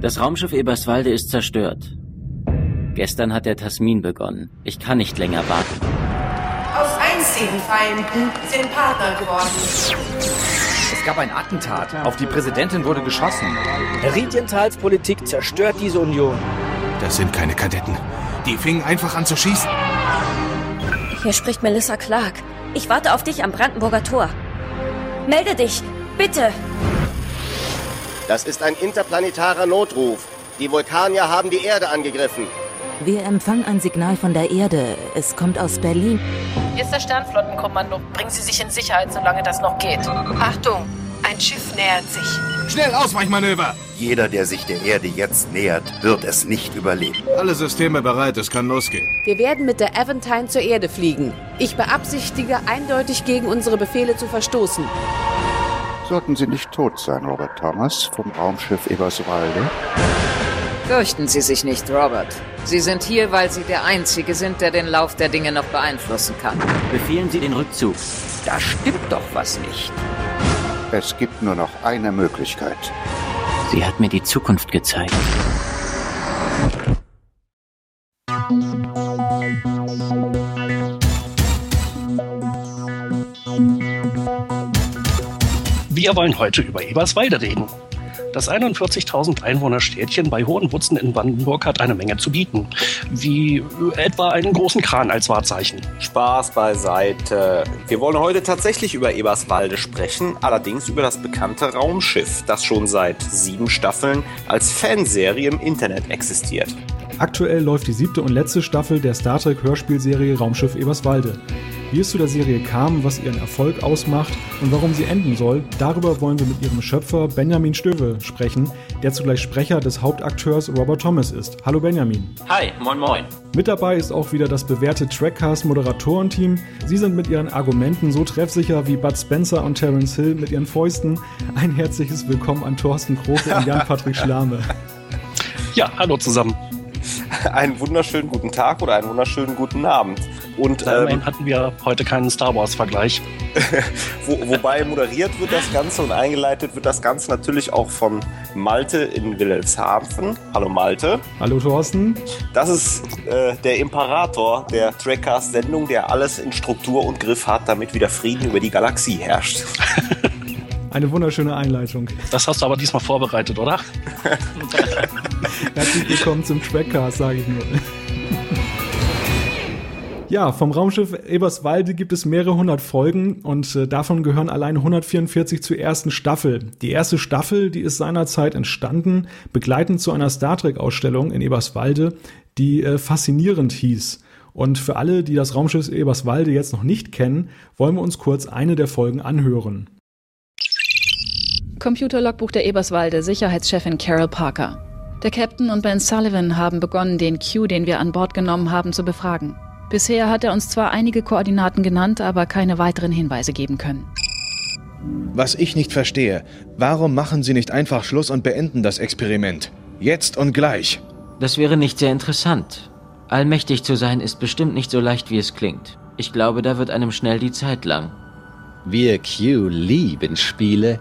Das Raumschiff Eberswalde ist zerstört. Gestern hat der Tasmin begonnen. Ich kann nicht länger warten. Aus einzigen Feinden sind Partner geworden. Es gab ein Attentat. Auf die Präsidentin wurde geschossen. Riedientals Politik zerstört diese Union. Das sind keine Kadetten. Die fingen einfach an zu schießen. Hier spricht Melissa Clark. Ich warte auf dich am Brandenburger Tor. Melde dich, bitte. Das ist ein interplanetarer Notruf. Die Vulkanier haben die Erde angegriffen. Wir empfangen ein Signal von der Erde. Es kommt aus Berlin. Hier ist das Sternflottenkommando. Bringen Sie sich in Sicherheit, solange das noch geht. Achtung, ein Schiff nähert sich. Schnell Ausweichmanöver! Jeder, der sich der Erde jetzt nähert, wird es nicht überleben. Alle Systeme bereit, es kann losgehen. Wir werden mit der Aventine zur Erde fliegen. Ich beabsichtige eindeutig gegen unsere Befehle zu verstoßen. Sollten Sie nicht tot sein, Robert Thomas, vom Raumschiff Eberswalde? Fürchten Sie sich nicht, Robert. Sie sind hier, weil Sie der Einzige sind, der den Lauf der Dinge noch beeinflussen kann. Befehlen Sie den Rückzug. Da stimmt doch was nicht. Es gibt nur noch eine Möglichkeit. Sie hat mir die Zukunft gezeigt. Wir wollen heute über Eberswalde reden. Das 41.000 Einwohner-Städtchen bei Hohenwutzen in Brandenburg hat eine Menge zu bieten, wie etwa einen großen Kran als Wahrzeichen. Spaß beiseite. Wir wollen heute tatsächlich über Eberswalde sprechen, allerdings über das bekannte Raumschiff, das schon seit sieben Staffeln als Fanserie im Internet existiert. Aktuell läuft die siebte und letzte Staffel der Star Trek Hörspielserie Raumschiff Eberswalde. Wie es zu der Serie kam, was ihren Erfolg ausmacht und warum sie enden soll, darüber wollen wir mit ihrem Schöpfer Benjamin Stöwe sprechen, der zugleich Sprecher des Hauptakteurs Robert Thomas ist. Hallo Benjamin. Hi, moin moin. Mit dabei ist auch wieder das bewährte Trackcast-Moderatorenteam. Sie sind mit ihren Argumenten so treffsicher wie Bud Spencer und Terence Hill mit ihren Fäusten. Ein herzliches Willkommen an Thorsten Kroke und Jan-Patrick Schlame. Ja, hallo zusammen. Einen wunderschönen guten Tag oder einen wunderschönen guten Abend. Und ähm, hatten wir heute keinen Star Wars-Vergleich. wo, wobei moderiert wird das Ganze und eingeleitet wird das Ganze natürlich auch von Malte in Wilhelmshaven. Hallo Malte. Hallo Thorsten. Das ist äh, der Imperator der Trackcast-Sendung, der alles in Struktur und Griff hat, damit wieder Frieden über die Galaxie herrscht. Eine wunderschöne Einleitung. Das hast du aber diesmal vorbereitet, oder? Herzlich willkommen zum Trackcast, sage ich nur. Ja, vom Raumschiff Eberswalde gibt es mehrere hundert Folgen und äh, davon gehören allein 144 zur ersten Staffel. Die erste Staffel, die ist seinerzeit entstanden, begleitend zu einer Star Trek Ausstellung in Eberswalde, die äh, faszinierend hieß. Und für alle, die das Raumschiff Eberswalde jetzt noch nicht kennen, wollen wir uns kurz eine der Folgen anhören. Computerlogbuch der Eberswalde, Sicherheitschefin Carol Parker. Der Captain und Ben Sullivan haben begonnen, den Q, den wir an Bord genommen haben, zu befragen. Bisher hat er uns zwar einige Koordinaten genannt, aber keine weiteren Hinweise geben können. Was ich nicht verstehe, warum machen Sie nicht einfach Schluss und beenden das Experiment? Jetzt und gleich. Das wäre nicht sehr interessant. Allmächtig zu sein ist bestimmt nicht so leicht, wie es klingt. Ich glaube, da wird einem schnell die Zeit lang. Wir Q lieben Spiele.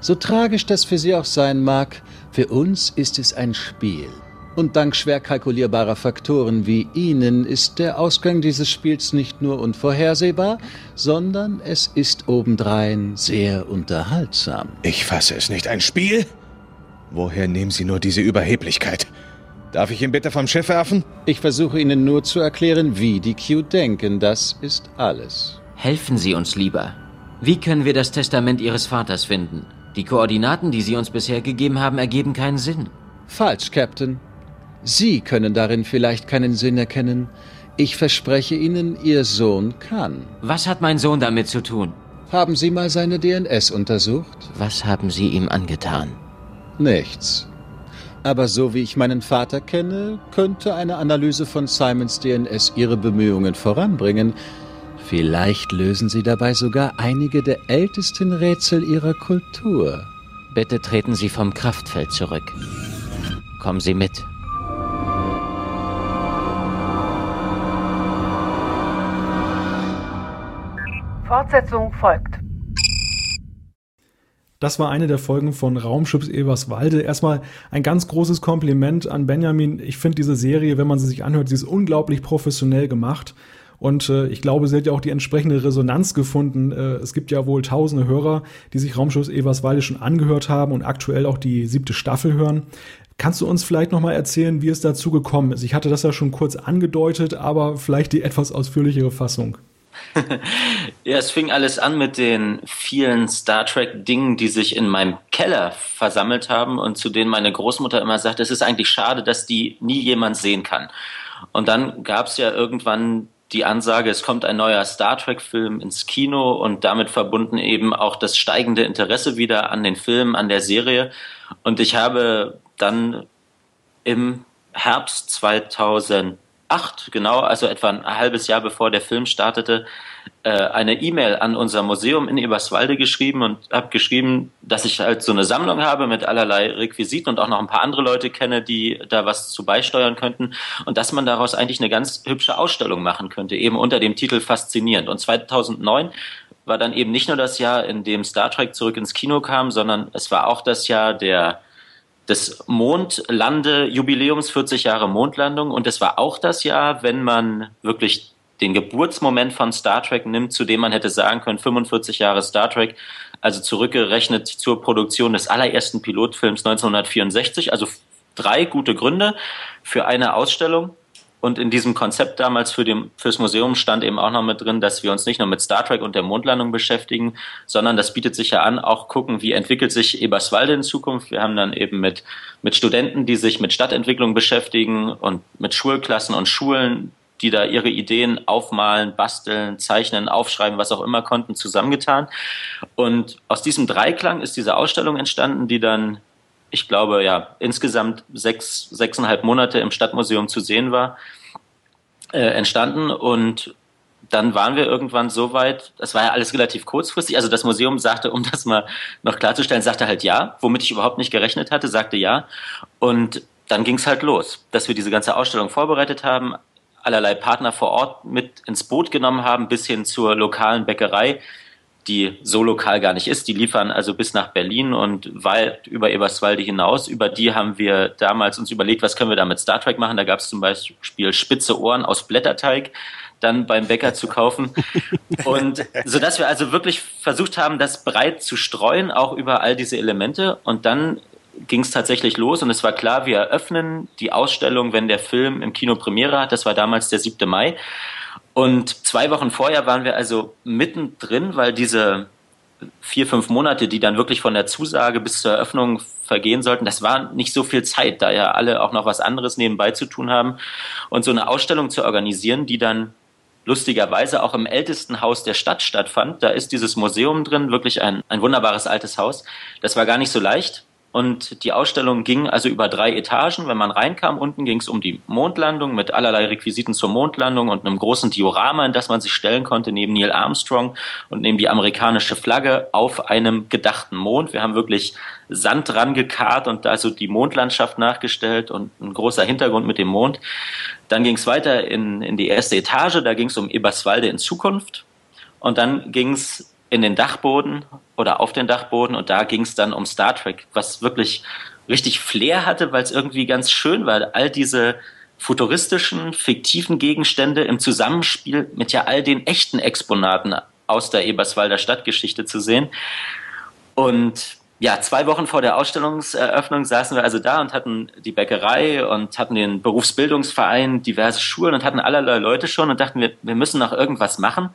So tragisch das für Sie auch sein mag, für uns ist es ein Spiel. Und dank schwer kalkulierbarer Faktoren wie Ihnen ist der Ausgang dieses Spiels nicht nur unvorhersehbar, sondern es ist obendrein sehr unterhaltsam. Ich fasse es nicht. Ein Spiel? Woher nehmen Sie nur diese Überheblichkeit? Darf ich ihn bitte vom Schiff werfen? Ich versuche Ihnen nur zu erklären, wie die Q denken. Das ist alles. Helfen Sie uns lieber. Wie können wir das Testament Ihres Vaters finden? Die Koordinaten, die Sie uns bisher gegeben haben, ergeben keinen Sinn. Falsch, Captain. Sie können darin vielleicht keinen Sinn erkennen. Ich verspreche Ihnen, Ihr Sohn kann. Was hat mein Sohn damit zu tun? Haben Sie mal seine DNS untersucht? Was haben Sie ihm angetan? Nichts. Aber so wie ich meinen Vater kenne, könnte eine Analyse von Simons DNS Ihre Bemühungen voranbringen. Vielleicht lösen Sie dabei sogar einige der ältesten Rätsel Ihrer Kultur. Bitte treten Sie vom Kraftfeld zurück. Kommen Sie mit. Fortsetzung folgt. Das war eine der Folgen von Raumschiffs Eberswalde. Erstmal ein ganz großes Kompliment an Benjamin. Ich finde diese Serie, wenn man sie sich anhört, sie ist unglaublich professionell gemacht. Und äh, ich glaube, sie hat ja auch die entsprechende Resonanz gefunden. Äh, es gibt ja wohl tausende Hörer, die sich Raumschiffs Eberswalde schon angehört haben und aktuell auch die siebte Staffel hören. Kannst du uns vielleicht nochmal erzählen, wie es dazu gekommen ist? Ich hatte das ja schon kurz angedeutet, aber vielleicht die etwas ausführlichere Fassung. ja, es fing alles an mit den vielen Star Trek-Dingen, die sich in meinem Keller versammelt haben und zu denen meine Großmutter immer sagt, es ist eigentlich schade, dass die nie jemand sehen kann. Und dann gab es ja irgendwann die Ansage, es kommt ein neuer Star Trek-Film ins Kino und damit verbunden eben auch das steigende Interesse wieder an den Filmen, an der Serie. Und ich habe dann im Herbst 2000 2008, genau, also etwa ein halbes Jahr bevor der Film startete, äh, eine E-Mail an unser Museum in Eberswalde geschrieben und habe geschrieben, dass ich halt so eine Sammlung habe mit allerlei Requisiten und auch noch ein paar andere Leute kenne, die da was zu beisteuern könnten und dass man daraus eigentlich eine ganz hübsche Ausstellung machen könnte, eben unter dem Titel Faszinierend. Und 2009 war dann eben nicht nur das Jahr, in dem Star Trek zurück ins Kino kam, sondern es war auch das Jahr der des Mondlande-Jubiläums, 40 Jahre Mondlandung. Und es war auch das Jahr, wenn man wirklich den Geburtsmoment von Star Trek nimmt, zu dem man hätte sagen können, 45 Jahre Star Trek, also zurückgerechnet zur Produktion des allerersten Pilotfilms 1964. Also drei gute Gründe für eine Ausstellung. Und in diesem Konzept damals für dem, fürs Museum stand eben auch noch mit drin, dass wir uns nicht nur mit Star Trek und der Mondlandung beschäftigen, sondern das bietet sich ja an, auch gucken, wie entwickelt sich Eberswalde in Zukunft. Wir haben dann eben mit, mit Studenten, die sich mit Stadtentwicklung beschäftigen und mit Schulklassen und Schulen, die da ihre Ideen aufmalen, basteln, zeichnen, aufschreiben, was auch immer konnten, zusammengetan. Und aus diesem Dreiklang ist diese Ausstellung entstanden, die dann ich glaube, ja, insgesamt sechs, sechseinhalb Monate im Stadtmuseum zu sehen war, äh, entstanden. Und dann waren wir irgendwann so weit, das war ja alles relativ kurzfristig, also das Museum sagte, um das mal noch klarzustellen, sagte halt ja, womit ich überhaupt nicht gerechnet hatte, sagte ja. Und dann ging es halt los, dass wir diese ganze Ausstellung vorbereitet haben, allerlei Partner vor Ort mit ins Boot genommen haben, bis hin zur lokalen Bäckerei, die so lokal gar nicht ist. Die liefern also bis nach Berlin und weit über Eberswalde hinaus. Über die haben wir damals uns überlegt, was können wir da mit Star Trek machen. Da gab es zum Beispiel spitze Ohren aus Blätterteig dann beim Bäcker zu kaufen. Und so dass wir also wirklich versucht haben, das breit zu streuen, auch über all diese Elemente. Und dann ging es tatsächlich los und es war klar, wir eröffnen die Ausstellung, wenn der Film im Kino Premiere hat. Das war damals der 7. Mai. Und zwei Wochen vorher waren wir also mittendrin, weil diese vier, fünf Monate, die dann wirklich von der Zusage bis zur Eröffnung vergehen sollten, das war nicht so viel Zeit, da ja alle auch noch was anderes nebenbei zu tun haben. Und so eine Ausstellung zu organisieren, die dann lustigerweise auch im ältesten Haus der Stadt stattfand. Da ist dieses Museum drin, wirklich ein, ein wunderbares altes Haus. Das war gar nicht so leicht. Und die Ausstellung ging also über drei Etagen. Wenn man reinkam, unten ging es um die Mondlandung mit allerlei Requisiten zur Mondlandung und einem großen Diorama, in das man sich stellen konnte, neben Neil Armstrong und neben die amerikanische Flagge auf einem gedachten Mond. Wir haben wirklich Sand dran gekarrt und da so die Mondlandschaft nachgestellt und ein großer Hintergrund mit dem Mond. Dann ging es weiter in, in die erste Etage, da ging es um Eberswalde in Zukunft. Und dann ging es in den Dachboden oder auf den Dachboden und da ging es dann um Star Trek, was wirklich richtig Flair hatte, weil es irgendwie ganz schön war, all diese futuristischen, fiktiven Gegenstände im Zusammenspiel mit ja all den echten Exponaten aus der Eberswalder Stadtgeschichte zu sehen. Und ja, zwei Wochen vor der Ausstellungseröffnung saßen wir also da und hatten die Bäckerei und hatten den Berufsbildungsverein, diverse Schulen und hatten allerlei Leute schon und dachten, wir, wir müssen noch irgendwas machen,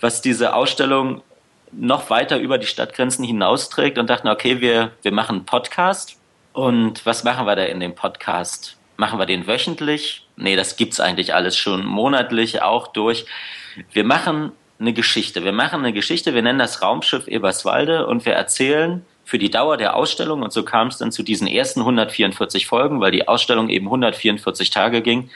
was diese Ausstellung noch weiter über die Stadtgrenzen hinausträgt und dachten, okay, wir, wir machen einen Podcast. Und was machen wir da in dem Podcast? Machen wir den wöchentlich? Nee, das gibt's eigentlich alles schon monatlich auch durch. Wir machen eine Geschichte. Wir machen eine Geschichte, wir nennen das Raumschiff Eberswalde und wir erzählen für die Dauer der Ausstellung, und so kam es dann zu diesen ersten 144 Folgen, weil die Ausstellung eben 144 Tage ging,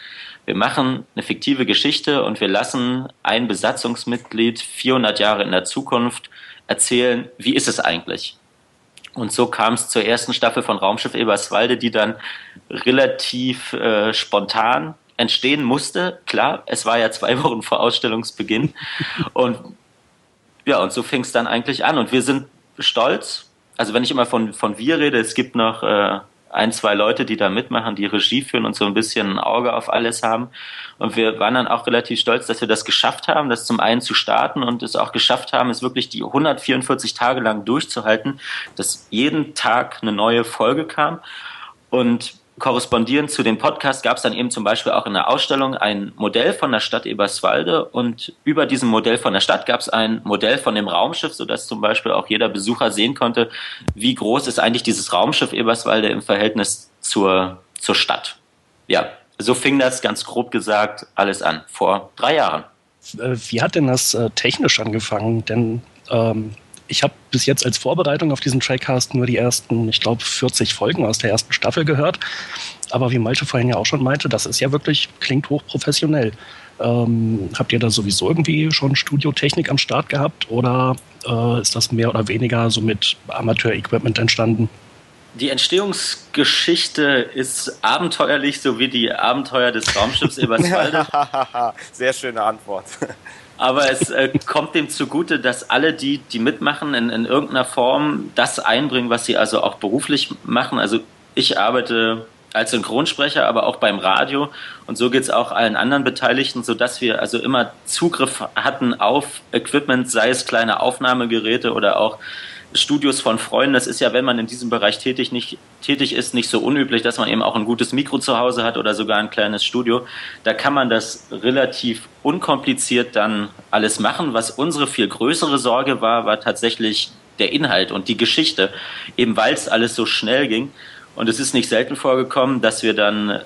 wir machen eine fiktive Geschichte und wir lassen ein Besatzungsmitglied 400 Jahre in der Zukunft erzählen, wie ist es eigentlich? Und so kam es zur ersten Staffel von Raumschiff Eberswalde, die dann relativ äh, spontan entstehen musste. Klar, es war ja zwei Wochen vor Ausstellungsbeginn. und ja, und so fing es dann eigentlich an. Und wir sind stolz, also wenn ich immer von, von wir rede, es gibt noch äh, ein, zwei Leute, die da mitmachen, die Regie führen und so ein bisschen ein Auge auf alles haben. Und wir waren dann auch relativ stolz, dass wir das geschafft haben, das zum einen zu starten und es auch geschafft haben, es wirklich die 144 Tage lang durchzuhalten, dass jeden Tag eine neue Folge kam. Und korrespondierend zu dem Podcast gab es dann eben zum Beispiel auch in der Ausstellung ein Modell von der Stadt Eberswalde und über diesem Modell von der Stadt gab es ein Modell von dem Raumschiff, sodass zum Beispiel auch jeder Besucher sehen konnte, wie groß ist eigentlich dieses Raumschiff Eberswalde im Verhältnis zur, zur Stadt. Ja, so fing das ganz grob gesagt alles an, vor drei Jahren. Äh, wie hat denn das äh, technisch angefangen? Denn ähm, ich habe bis jetzt als Vorbereitung auf diesen Trackcast nur die ersten, ich glaube, 40 Folgen aus der ersten Staffel gehört. Aber wie Malte vorhin ja auch schon meinte, das ist ja wirklich, klingt hochprofessionell. Ähm, habt ihr da sowieso irgendwie schon Studiotechnik am Start gehabt oder äh, ist das mehr oder weniger so mit Amateur-Equipment entstanden? Die Entstehungsgeschichte ist abenteuerlich, so wie die Abenteuer des Raumschiffs Eberswalde. Sehr schöne Antwort. Aber es äh, kommt dem zugute, dass alle, die, die mitmachen, in, in irgendeiner Form das einbringen, was sie also auch beruflich machen. Also ich arbeite als Synchronsprecher, aber auch beim Radio. Und so geht es auch allen anderen Beteiligten, sodass wir also immer Zugriff hatten auf Equipment, sei es kleine Aufnahmegeräte oder auch Studios von Freunden. Das ist ja, wenn man in diesem Bereich tätig, nicht, tätig ist, nicht so unüblich, dass man eben auch ein gutes Mikro zu Hause hat oder sogar ein kleines Studio. Da kann man das relativ unkompliziert dann alles machen. Was unsere viel größere Sorge war, war tatsächlich der Inhalt und die Geschichte, eben weil es alles so schnell ging. Und es ist nicht selten vorgekommen, dass wir dann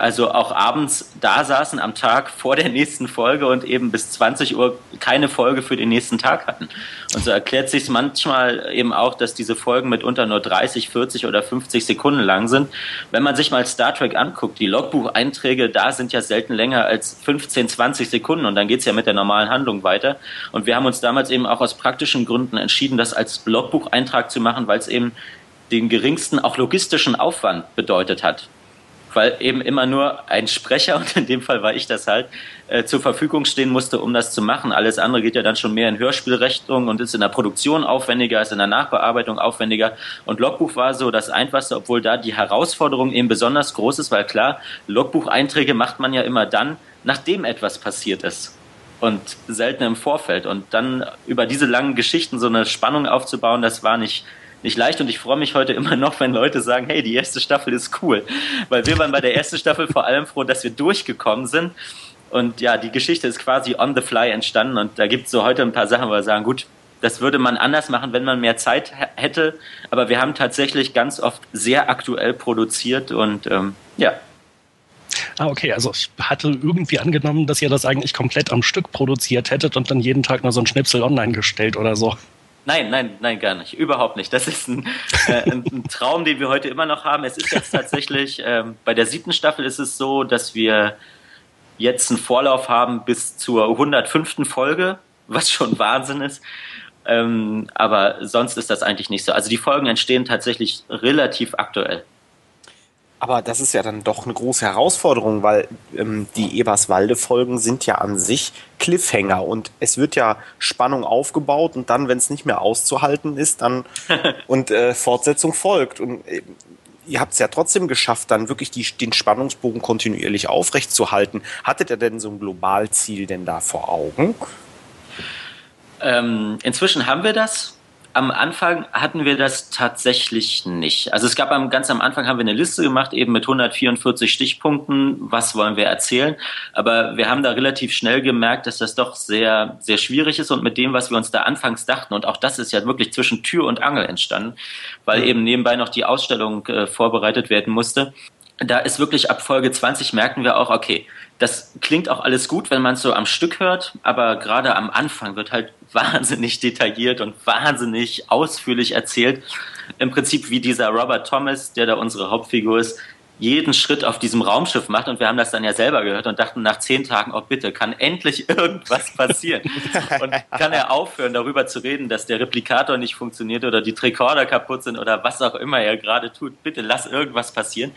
also auch abends da saßen am Tag vor der nächsten Folge und eben bis 20 Uhr keine Folge für den nächsten Tag hatten. Und so erklärt sich manchmal eben auch, dass diese Folgen mitunter nur 30, 40 oder 50 Sekunden lang sind. Wenn man sich mal Star Trek anguckt, die Logbucheinträge da sind ja selten länger als 15, 20 Sekunden und dann geht's ja mit der normalen Handlung weiter. Und wir haben uns damals eben auch aus praktischen Gründen entschieden, das als Logbucheintrag zu machen, weil es eben den geringsten auch logistischen Aufwand bedeutet hat weil eben immer nur ein Sprecher, und in dem Fall war ich das halt, äh, zur Verfügung stehen musste, um das zu machen. Alles andere geht ja dann schon mehr in Hörspielrichtung und ist in der Produktion aufwendiger, ist in der Nachbearbeitung aufwendiger. Und Logbuch war so das Einfachste, obwohl da die Herausforderung eben besonders groß ist, weil klar, Logbucheinträge macht man ja immer dann, nachdem etwas passiert ist und selten im Vorfeld. Und dann über diese langen Geschichten so eine Spannung aufzubauen, das war nicht nicht leicht und ich freue mich heute immer noch, wenn Leute sagen, hey, die erste Staffel ist cool. Weil wir waren bei der ersten Staffel vor allem froh, dass wir durchgekommen sind. Und ja, die Geschichte ist quasi on the fly entstanden und da gibt es so heute ein paar Sachen, wo wir sagen, gut, das würde man anders machen, wenn man mehr Zeit hätte. Aber wir haben tatsächlich ganz oft sehr aktuell produziert und ähm, ja. Ah, okay. Also ich hatte irgendwie angenommen, dass ihr das eigentlich komplett am Stück produziert hättet und dann jeden Tag nur so ein Schnipsel online gestellt oder so. Nein, nein, nein, gar nicht. Überhaupt nicht. Das ist ein, äh, ein Traum, den wir heute immer noch haben. Es ist jetzt tatsächlich, ähm, bei der siebten Staffel ist es so, dass wir jetzt einen Vorlauf haben bis zur 105. Folge, was schon Wahnsinn ist. Ähm, aber sonst ist das eigentlich nicht so. Also die Folgen entstehen tatsächlich relativ aktuell. Aber das ist ja dann doch eine große Herausforderung, weil ähm, die Eberswalde-Folgen sind ja an sich Cliffhanger und es wird ja Spannung aufgebaut und dann, wenn es nicht mehr auszuhalten ist, dann und äh, Fortsetzung folgt. Und äh, ihr habt es ja trotzdem geschafft, dann wirklich die, den Spannungsbogen kontinuierlich aufrechtzuerhalten. Hattet ihr denn so ein Globalziel denn da vor Augen? Ähm, inzwischen haben wir das am Anfang hatten wir das tatsächlich nicht. Also es gab am, ganz am Anfang haben wir eine Liste gemacht, eben mit 144 Stichpunkten, was wollen wir erzählen. Aber wir haben da relativ schnell gemerkt, dass das doch sehr, sehr schwierig ist und mit dem, was wir uns da anfangs dachten, und auch das ist ja wirklich zwischen Tür und Angel entstanden, weil eben nebenbei noch die Ausstellung äh, vorbereitet werden musste. Da ist wirklich ab Folge 20 merken wir auch, okay, das klingt auch alles gut, wenn man es so am Stück hört, aber gerade am Anfang wird halt wahnsinnig detailliert und wahnsinnig ausführlich erzählt. Im Prinzip wie dieser Robert Thomas, der da unsere Hauptfigur ist, jeden Schritt auf diesem Raumschiff macht. Und wir haben das dann ja selber gehört und dachten nach zehn Tagen, oh bitte, kann endlich irgendwas passieren? und kann er aufhören, darüber zu reden, dass der Replikator nicht funktioniert oder die Tricorder kaputt sind oder was auch immer er gerade tut. Bitte lass irgendwas passieren.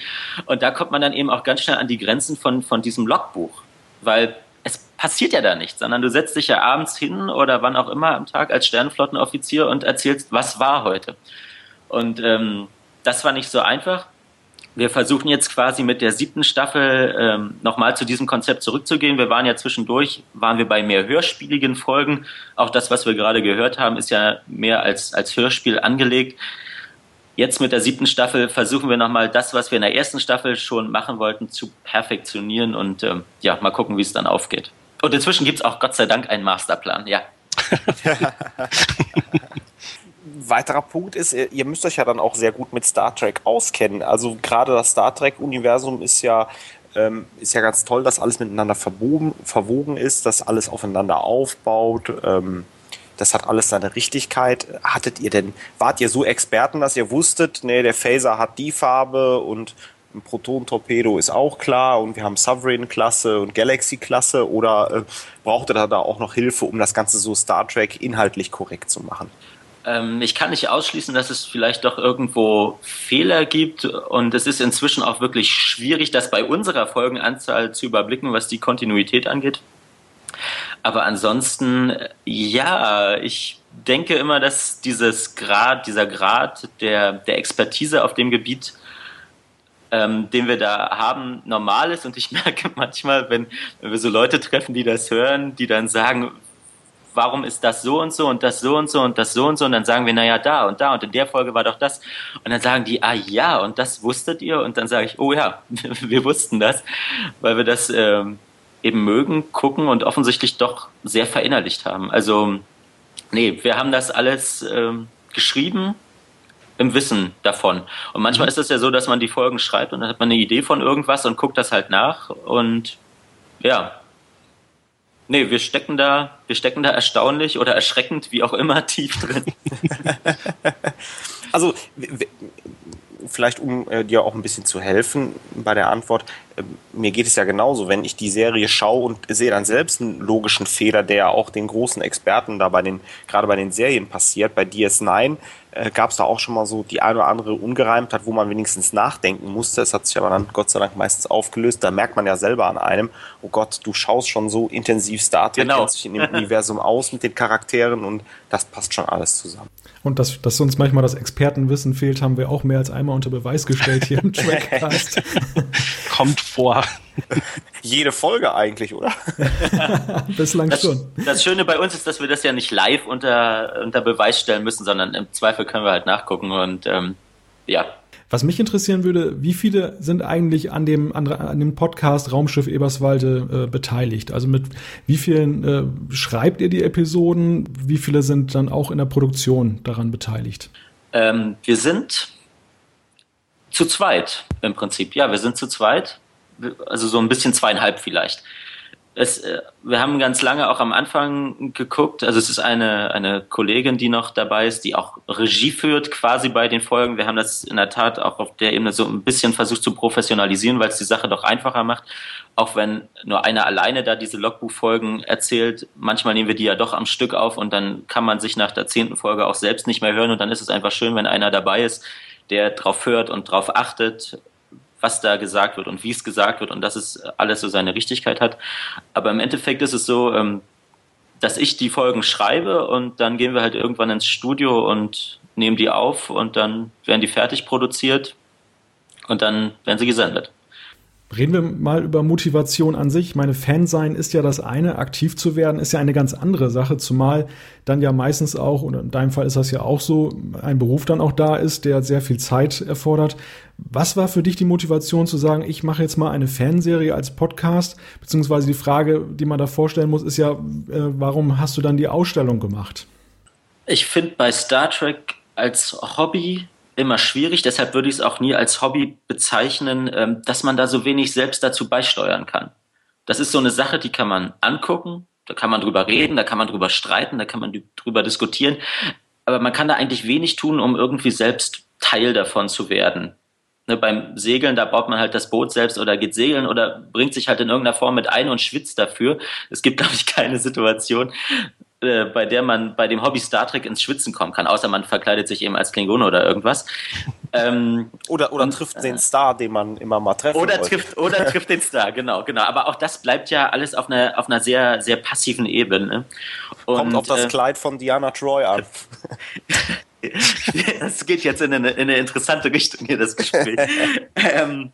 Und da kommt man dann eben auch ganz schnell an die Grenzen von, von diesem Logbuch. Weil es passiert ja da nichts, sondern du setzt dich ja abends hin oder wann auch immer am Tag als Sternenflottenoffizier und erzählst, was war heute. Und ähm, das war nicht so einfach. Wir versuchen jetzt quasi mit der siebten Staffel ähm, nochmal zu diesem Konzept zurückzugehen. Wir waren ja zwischendurch, waren wir bei mehr hörspieligen Folgen. Auch das, was wir gerade gehört haben, ist ja mehr als, als Hörspiel angelegt. Jetzt mit der siebten Staffel versuchen wir nochmal das, was wir in der ersten Staffel schon machen wollten, zu perfektionieren und ähm, ja, mal gucken, wie es dann aufgeht. Und inzwischen gibt es auch Gott sei Dank einen Masterplan, ja. weiterer Punkt ist, ihr müsst euch ja dann auch sehr gut mit Star Trek auskennen. Also gerade das Star Trek-Universum ist ja, ähm, ist ja ganz toll, dass alles miteinander verwoben, verwogen ist, dass alles aufeinander aufbaut. Ähm, das hat alles seine Richtigkeit. Hattet ihr denn, wart ihr so Experten, dass ihr wusstet, nee, der Phaser hat die Farbe und ein Proton-Torpedo ist auch klar und wir haben Sovereign-Klasse und Galaxy-Klasse oder äh, braucht ihr da auch noch Hilfe, um das Ganze so Star Trek inhaltlich korrekt zu machen? Ähm, ich kann nicht ausschließen, dass es vielleicht doch irgendwo Fehler gibt und es ist inzwischen auch wirklich schwierig, das bei unserer Folgenanzahl zu überblicken, was die Kontinuität angeht. Aber ansonsten, ja, ich denke immer, dass dieses Grad, dieser Grad der, der Expertise auf dem Gebiet, ähm, den wir da haben, normal ist. Und ich merke manchmal, wenn, wenn wir so Leute treffen, die das hören, die dann sagen, warum ist das so und so und das so und so und das so und so und dann sagen wir, naja, da und da und in der Folge war doch das und dann sagen die, ah ja und das wusstet ihr und dann sage ich, oh ja, wir wussten das, weil wir das ähm, eben mögen, gucken und offensichtlich doch sehr verinnerlicht haben. Also nee, wir haben das alles ähm, geschrieben im Wissen davon. Und manchmal mhm. ist es ja so, dass man die Folgen schreibt und dann hat man eine Idee von irgendwas und guckt das halt nach und ja, Nee, wir stecken da, wir stecken da erstaunlich oder erschreckend, wie auch immer, tief drin. also, vielleicht um äh, dir auch ein bisschen zu helfen bei der Antwort, äh, mir geht es ja genauso, wenn ich die Serie schaue und sehe dann selbst einen logischen Fehler, der auch den großen Experten da bei den, gerade bei den Serien passiert, bei DS9 äh, gab es da auch schon mal so die eine oder andere Ungereimtheit, wo man wenigstens nachdenken musste. Es hat sich aber dann Gott sei Dank meistens aufgelöst. Da merkt man ja selber an einem, oh Gott, du schaust schon so intensiv Star Trek, genau. kennst dich in dem Universum aus mit den Charakteren und das passt schon alles zusammen. Und dass, dass uns manchmal das Expertenwissen fehlt, haben wir auch mehr als einmal unter Beweis gestellt hier im Trackcast. Kommt vor. Jede Folge eigentlich, oder? Bislang das, schon. Das Schöne bei uns ist, dass wir das ja nicht live unter, unter Beweis stellen müssen, sondern im Zweifel können wir halt nachgucken und ähm, ja, was mich interessieren würde, wie viele sind eigentlich an dem, an, an dem Podcast Raumschiff Eberswalde äh, beteiligt? Also mit wie vielen äh, schreibt ihr die Episoden? Wie viele sind dann auch in der Produktion daran beteiligt? Ähm, wir sind zu zweit im Prinzip. Ja, wir sind zu zweit. Also so ein bisschen zweieinhalb vielleicht es, äh, wir haben ganz lange auch am Anfang geguckt. Also es ist eine, eine Kollegin, die noch dabei ist, die auch Regie führt quasi bei den Folgen. Wir haben das in der Tat auch auf der Ebene so ein bisschen versucht zu professionalisieren, weil es die Sache doch einfacher macht. Auch wenn nur einer alleine da diese Logbuchfolgen erzählt, manchmal nehmen wir die ja doch am Stück auf und dann kann man sich nach der zehnten Folge auch selbst nicht mehr hören und dann ist es einfach schön, wenn einer dabei ist, der drauf hört und drauf achtet was da gesagt wird und wie es gesagt wird und dass es alles so seine Richtigkeit hat. Aber im Endeffekt ist es so, ähm, dass ich die Folgen schreibe und dann gehen wir halt irgendwann ins Studio und nehmen die auf und dann werden die fertig produziert und dann werden sie gesendet. Reden wir mal über Motivation an sich. Meine Fan sein ist ja das eine, aktiv zu werden ist ja eine ganz andere Sache, zumal dann ja meistens auch, und in deinem Fall ist das ja auch so, ein Beruf dann auch da ist, der sehr viel Zeit erfordert. Was war für dich die Motivation zu sagen, ich mache jetzt mal eine Fanserie als Podcast? Beziehungsweise die Frage, die man da vorstellen muss, ist ja, äh, warum hast du dann die Ausstellung gemacht? Ich finde bei Star Trek als Hobby immer schwierig, deshalb würde ich es auch nie als Hobby bezeichnen, ähm, dass man da so wenig selbst dazu beisteuern kann. Das ist so eine Sache, die kann man angucken, da kann man drüber reden, da kann man drüber streiten, da kann man drüber diskutieren, aber man kann da eigentlich wenig tun, um irgendwie selbst Teil davon zu werden. Ne, beim Segeln, da baut man halt das Boot selbst oder geht segeln oder bringt sich halt in irgendeiner Form mit ein und schwitzt dafür. Es gibt, glaube ich, keine Situation, äh, bei der man bei dem Hobby Star Trek ins Schwitzen kommen kann, außer man verkleidet sich eben als Klingone oder irgendwas. Ähm, oder oder und, trifft den Star, den man immer mal treffen oder trifft Oder trifft den Star, genau, genau. Aber auch das bleibt ja alles auf einer, auf einer sehr, sehr passiven Ebene. Und, Kommt auf das äh, Kleid von Diana Troy an. das geht jetzt in eine, in eine interessante Richtung hier, das Gespräch. ähm,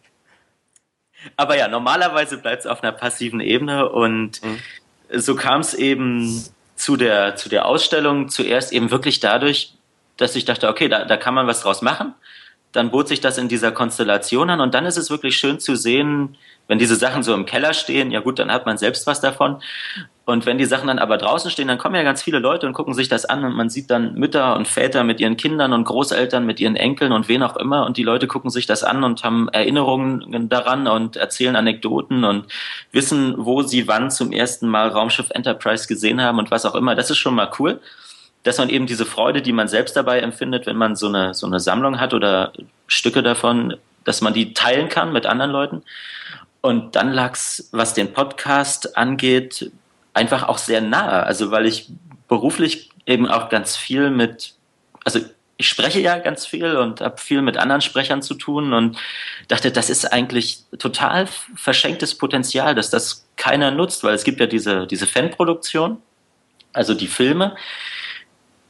aber ja, normalerweise bleibt es auf einer passiven Ebene und mhm. so kam es eben zu der, zu der Ausstellung zuerst eben wirklich dadurch, dass ich dachte, okay, da, da kann man was draus machen. Dann bot sich das in dieser Konstellation an und dann ist es wirklich schön zu sehen, wenn diese Sachen so im Keller stehen, ja gut, dann hat man selbst was davon. Und wenn die Sachen dann aber draußen stehen, dann kommen ja ganz viele Leute und gucken sich das an und man sieht dann Mütter und Väter mit ihren Kindern und Großeltern mit ihren Enkeln und wen auch immer und die Leute gucken sich das an und haben Erinnerungen daran und erzählen Anekdoten und wissen, wo sie wann zum ersten Mal Raumschiff Enterprise gesehen haben und was auch immer. Das ist schon mal cool dass man eben diese Freude, die man selbst dabei empfindet, wenn man so eine, so eine Sammlung hat oder Stücke davon, dass man die teilen kann mit anderen Leuten. Und dann lag's, was den Podcast angeht, einfach auch sehr nahe. Also weil ich beruflich eben auch ganz viel mit, also ich spreche ja ganz viel und habe viel mit anderen Sprechern zu tun und dachte, das ist eigentlich total verschenktes Potenzial, dass das keiner nutzt, weil es gibt ja diese, diese Fanproduktion, also die Filme,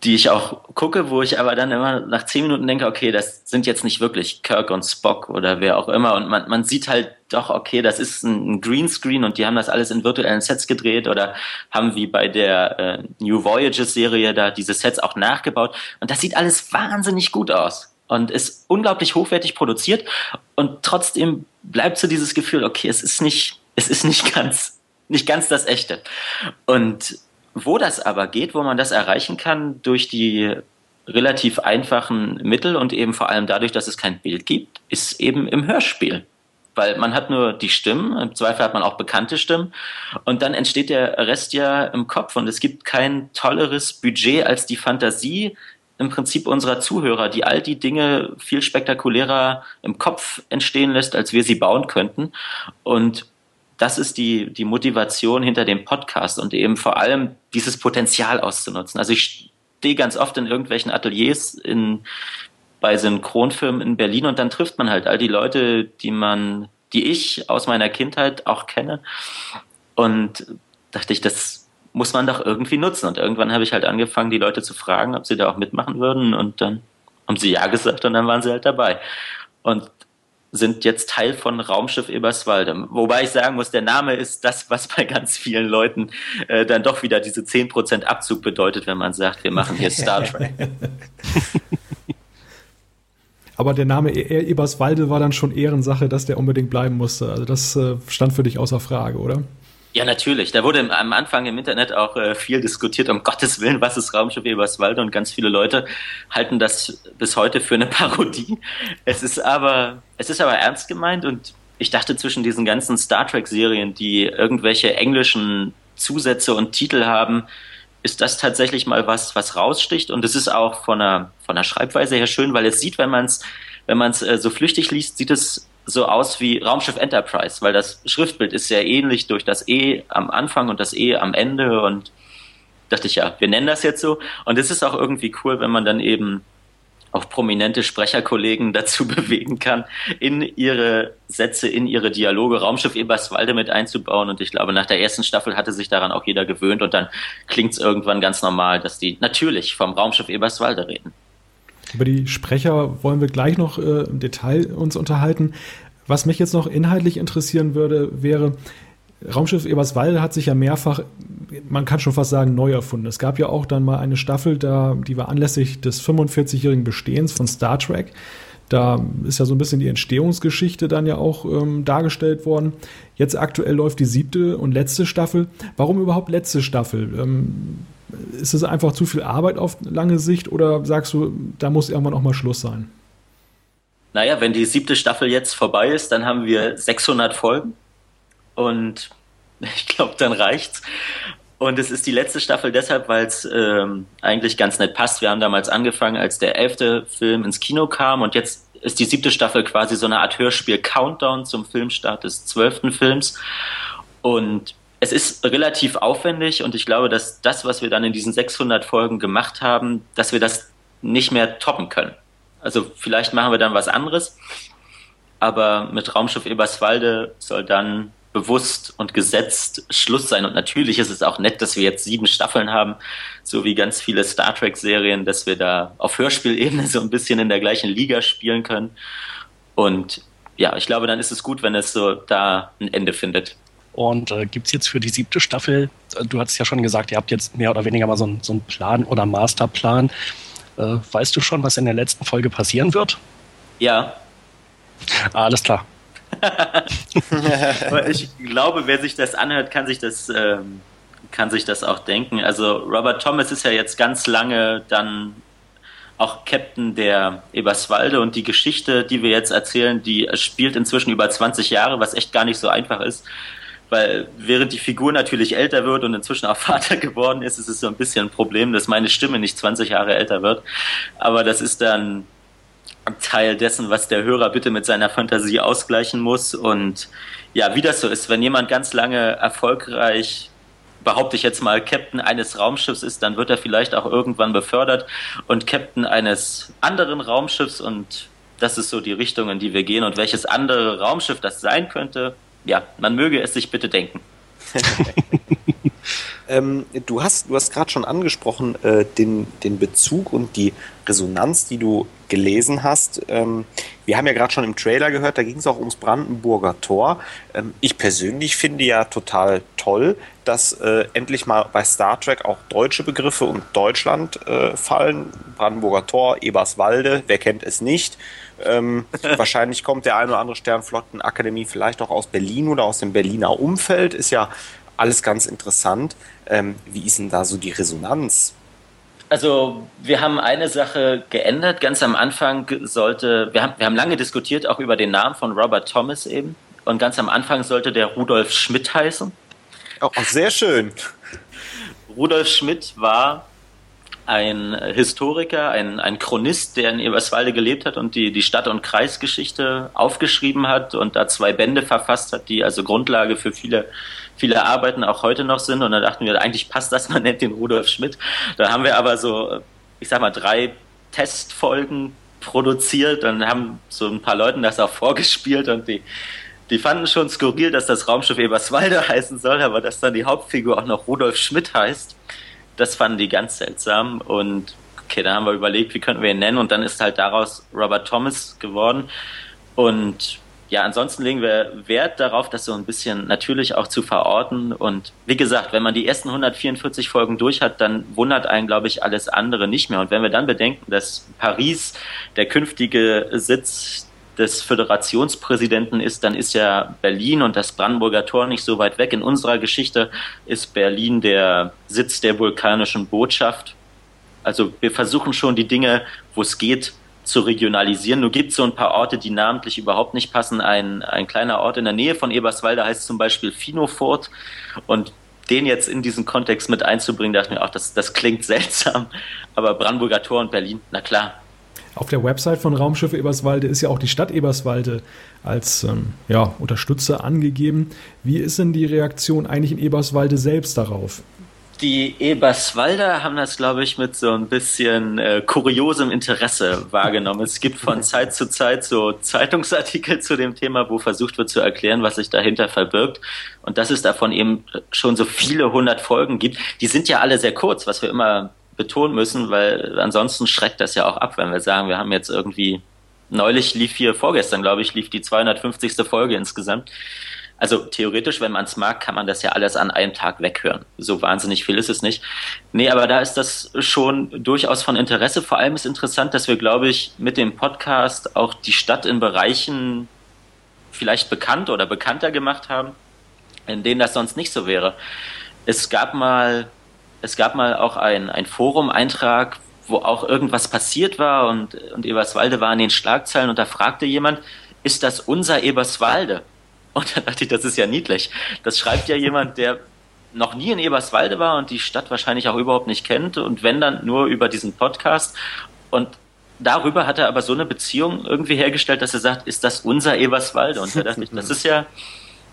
die ich auch gucke, wo ich aber dann immer nach zehn Minuten denke, okay, das sind jetzt nicht wirklich Kirk und Spock oder wer auch immer. Und man, man sieht halt doch, okay, das ist ein Greenscreen und die haben das alles in virtuellen Sets gedreht oder haben wie bei der äh, New Voyages Serie da diese Sets auch nachgebaut. Und das sieht alles wahnsinnig gut aus und ist unglaublich hochwertig produziert. Und trotzdem bleibt so dieses Gefühl, okay, es ist nicht, es ist nicht ganz, nicht ganz das Echte. Und wo das aber geht, wo man das erreichen kann durch die relativ einfachen Mittel und eben vor allem dadurch, dass es kein Bild gibt, ist eben im Hörspiel. Weil man hat nur die Stimmen, im Zweifel hat man auch bekannte Stimmen und dann entsteht der Rest ja im Kopf und es gibt kein tolleres Budget als die Fantasie im Prinzip unserer Zuhörer, die all die Dinge viel spektakulärer im Kopf entstehen lässt, als wir sie bauen könnten. Und das ist die, die Motivation hinter dem Podcast und eben vor allem dieses Potenzial auszunutzen. Also ich stehe ganz oft in irgendwelchen Ateliers in, bei Synchronfirmen in Berlin und dann trifft man halt all die Leute, die man, die ich aus meiner Kindheit auch kenne. Und dachte ich, das muss man doch irgendwie nutzen. Und irgendwann habe ich halt angefangen, die Leute zu fragen, ob sie da auch mitmachen würden. Und dann haben sie ja gesagt und dann waren sie halt dabei. Und sind jetzt Teil von Raumschiff Eberswalde. Wobei ich sagen muss, der Name ist das, was bei ganz vielen Leuten äh, dann doch wieder diese 10% Abzug bedeutet, wenn man sagt, wir machen hier Star Trek. Aber der Name e-, e Eberswalde war dann schon Ehrensache, dass der unbedingt bleiben musste. Also das äh, stand für dich außer Frage, oder? Ja, natürlich. Da wurde am Anfang im Internet auch äh, viel diskutiert, um Gottes Willen, was ist Raumschiff Eberswalde? Und ganz viele Leute halten das bis heute für eine Parodie. Es ist aber, es ist aber ernst gemeint und ich dachte zwischen diesen ganzen Star Trek-Serien, die irgendwelche englischen Zusätze und Titel haben, ist das tatsächlich mal was, was raussticht. Und es ist auch von der, von der Schreibweise her schön, weil es sieht, wenn man es wenn man es äh, so flüchtig liest, sieht es so aus wie Raumschiff Enterprise, weil das Schriftbild ist sehr ähnlich durch das E am Anfang und das E am Ende und dachte ich ja, wir nennen das jetzt so. Und es ist auch irgendwie cool, wenn man dann eben auch prominente Sprecherkollegen dazu bewegen kann, in ihre Sätze, in ihre Dialoge Raumschiff Eberswalde mit einzubauen. Und ich glaube, nach der ersten Staffel hatte sich daran auch jeder gewöhnt und dann klingt es irgendwann ganz normal, dass die natürlich vom Raumschiff Eberswalde reden. Über die Sprecher wollen wir gleich noch äh, im Detail uns unterhalten. Was mich jetzt noch inhaltlich interessieren würde, wäre, Raumschiff Eberswalde hat sich ja mehrfach, man kann schon fast sagen, neu erfunden. Es gab ja auch dann mal eine Staffel, da, die war anlässlich des 45-jährigen Bestehens von Star Trek. Da ist ja so ein bisschen die Entstehungsgeschichte dann ja auch ähm, dargestellt worden. Jetzt aktuell läuft die siebte und letzte Staffel. Warum überhaupt letzte Staffel? Ähm, ist es einfach zu viel Arbeit auf lange Sicht oder sagst du, da muss irgendwann auch mal Schluss sein? Naja, wenn die siebte Staffel jetzt vorbei ist, dann haben wir 600 Folgen und ich glaube, dann reicht's. Und es ist die letzte Staffel deshalb, weil es ähm, eigentlich ganz nett passt. Wir haben damals angefangen, als der elfte Film ins Kino kam und jetzt ist die siebte Staffel quasi so eine Art Hörspiel-Countdown zum Filmstart des zwölften Films. Und es ist relativ aufwendig und ich glaube, dass das, was wir dann in diesen 600 Folgen gemacht haben, dass wir das nicht mehr toppen können. Also vielleicht machen wir dann was anderes, aber mit Raumschiff Eberswalde soll dann bewusst und gesetzt Schluss sein. Und natürlich ist es auch nett, dass wir jetzt sieben Staffeln haben, so wie ganz viele Star Trek-Serien, dass wir da auf Hörspielebene so ein bisschen in der gleichen Liga spielen können. Und ja, ich glaube, dann ist es gut, wenn es so da ein Ende findet. Und äh, gibt es jetzt für die siebte Staffel, äh, du hattest ja schon gesagt, ihr habt jetzt mehr oder weniger mal so, ein, so einen Plan oder Masterplan. Äh, weißt du schon, was in der letzten Folge passieren wird? Ja. Alles klar. ich glaube, wer sich das anhört, kann sich das, ähm, kann sich das auch denken. Also Robert Thomas ist ja jetzt ganz lange dann auch Captain der Eberswalde und die Geschichte, die wir jetzt erzählen, die spielt inzwischen über 20 Jahre, was echt gar nicht so einfach ist. Weil während die Figur natürlich älter wird und inzwischen auch Vater geworden ist, ist es so ein bisschen ein Problem, dass meine Stimme nicht 20 Jahre älter wird. Aber das ist dann Teil dessen, was der Hörer bitte mit seiner Fantasie ausgleichen muss. Und ja, wie das so ist, wenn jemand ganz lange erfolgreich, behaupte ich jetzt mal, Captain eines Raumschiffs ist, dann wird er vielleicht auch irgendwann befördert und Captain eines anderen Raumschiffs und das ist so die Richtung, in die wir gehen. Und welches andere Raumschiff das sein könnte, ja, man möge es sich bitte denken. ähm, du hast, du hast gerade schon angesprochen, äh, den, den Bezug und die Resonanz, die du gelesen hast. Ähm, wir haben ja gerade schon im Trailer gehört, da ging es auch ums Brandenburger Tor. Ähm, ich persönlich finde ja total toll, dass äh, endlich mal bei Star Trek auch deutsche Begriffe und Deutschland äh, fallen. Brandenburger Tor, Eberswalde, wer kennt es nicht? Ähm, wahrscheinlich kommt der ein oder andere Sternflottenakademie vielleicht auch aus Berlin oder aus dem Berliner Umfeld. Ist ja alles ganz interessant. Ähm, wie ist denn da so die Resonanz? Also wir haben eine Sache geändert. Ganz am Anfang sollte, wir haben, wir haben lange diskutiert, auch über den Namen von Robert Thomas eben. Und ganz am Anfang sollte der Rudolf Schmidt heißen. Auch sehr schön. Rudolf Schmidt war ein Historiker, ein, ein Chronist, der in Eberswalde gelebt hat und die, die Stadt- und Kreisgeschichte aufgeschrieben hat und da zwei Bände verfasst hat, die also Grundlage für viele viele Arbeiten auch heute noch sind. Und dann dachten wir, eigentlich passt das, man nennt den Rudolf Schmidt. Da haben wir aber so, ich sag mal, drei Testfolgen produziert und haben so ein paar Leuten das auch vorgespielt und die, die fanden schon skurril, dass das Raumschiff Eberswalde heißen soll, aber dass dann die Hauptfigur auch noch Rudolf Schmidt heißt, das fanden die ganz seltsam und okay, da haben wir überlegt, wie könnten wir ihn nennen und dann ist halt daraus Robert Thomas geworden und ja, ansonsten legen wir Wert darauf, das so ein bisschen natürlich auch zu verorten. Und wie gesagt, wenn man die ersten 144 Folgen durch hat, dann wundert einen, glaube ich, alles andere nicht mehr. Und wenn wir dann bedenken, dass Paris der künftige Sitz des Föderationspräsidenten ist, dann ist ja Berlin und das Brandenburger Tor nicht so weit weg. In unserer Geschichte ist Berlin der Sitz der vulkanischen Botschaft. Also wir versuchen schon die Dinge, wo es geht, zu regionalisieren. Nur gibt es so ein paar Orte, die namentlich überhaupt nicht passen. Ein, ein kleiner Ort in der Nähe von Eberswalde heißt zum Beispiel Finofort. Und den jetzt in diesen Kontext mit einzubringen, dachte ich mir auch, das, das klingt seltsam. Aber Brandenburger Tor und Berlin, na klar. Auf der Website von Raumschiffe Eberswalde ist ja auch die Stadt Eberswalde als ähm, ja, Unterstützer angegeben. Wie ist denn die Reaktion eigentlich in Eberswalde selbst darauf? Die Eberswalder haben das, glaube ich, mit so ein bisschen äh, kuriosem Interesse wahrgenommen. Es gibt von Zeit zu Zeit so Zeitungsartikel zu dem Thema, wo versucht wird zu erklären, was sich dahinter verbirgt. Und dass es davon eben schon so viele hundert Folgen gibt. Die sind ja alle sehr kurz, was wir immer betonen müssen, weil ansonsten schreckt das ja auch ab, wenn wir sagen, wir haben jetzt irgendwie neulich lief hier vorgestern, glaube ich, lief die 250. Folge insgesamt. Also theoretisch, wenn man es mag, kann man das ja alles an einem Tag weghören. So wahnsinnig viel ist es nicht. Nee, aber da ist das schon durchaus von Interesse. Vor allem ist interessant, dass wir, glaube ich, mit dem Podcast auch die Stadt in Bereichen vielleicht bekannt oder bekannter gemacht haben, in denen das sonst nicht so wäre. Es gab mal, es gab mal auch ein, ein Forum-Eintrag, wo auch irgendwas passiert war und, und Eberswalde war in den Schlagzeilen und da fragte jemand, ist das unser Eberswalde? Und dann dachte ich, das ist ja niedlich. Das schreibt ja jemand, der noch nie in Eberswalde war und die Stadt wahrscheinlich auch überhaupt nicht kennt und wenn dann nur über diesen Podcast. Und darüber hat er aber so eine Beziehung irgendwie hergestellt, dass er sagt, ist das unser Eberswalde? Und da dachte ich, das ist ja,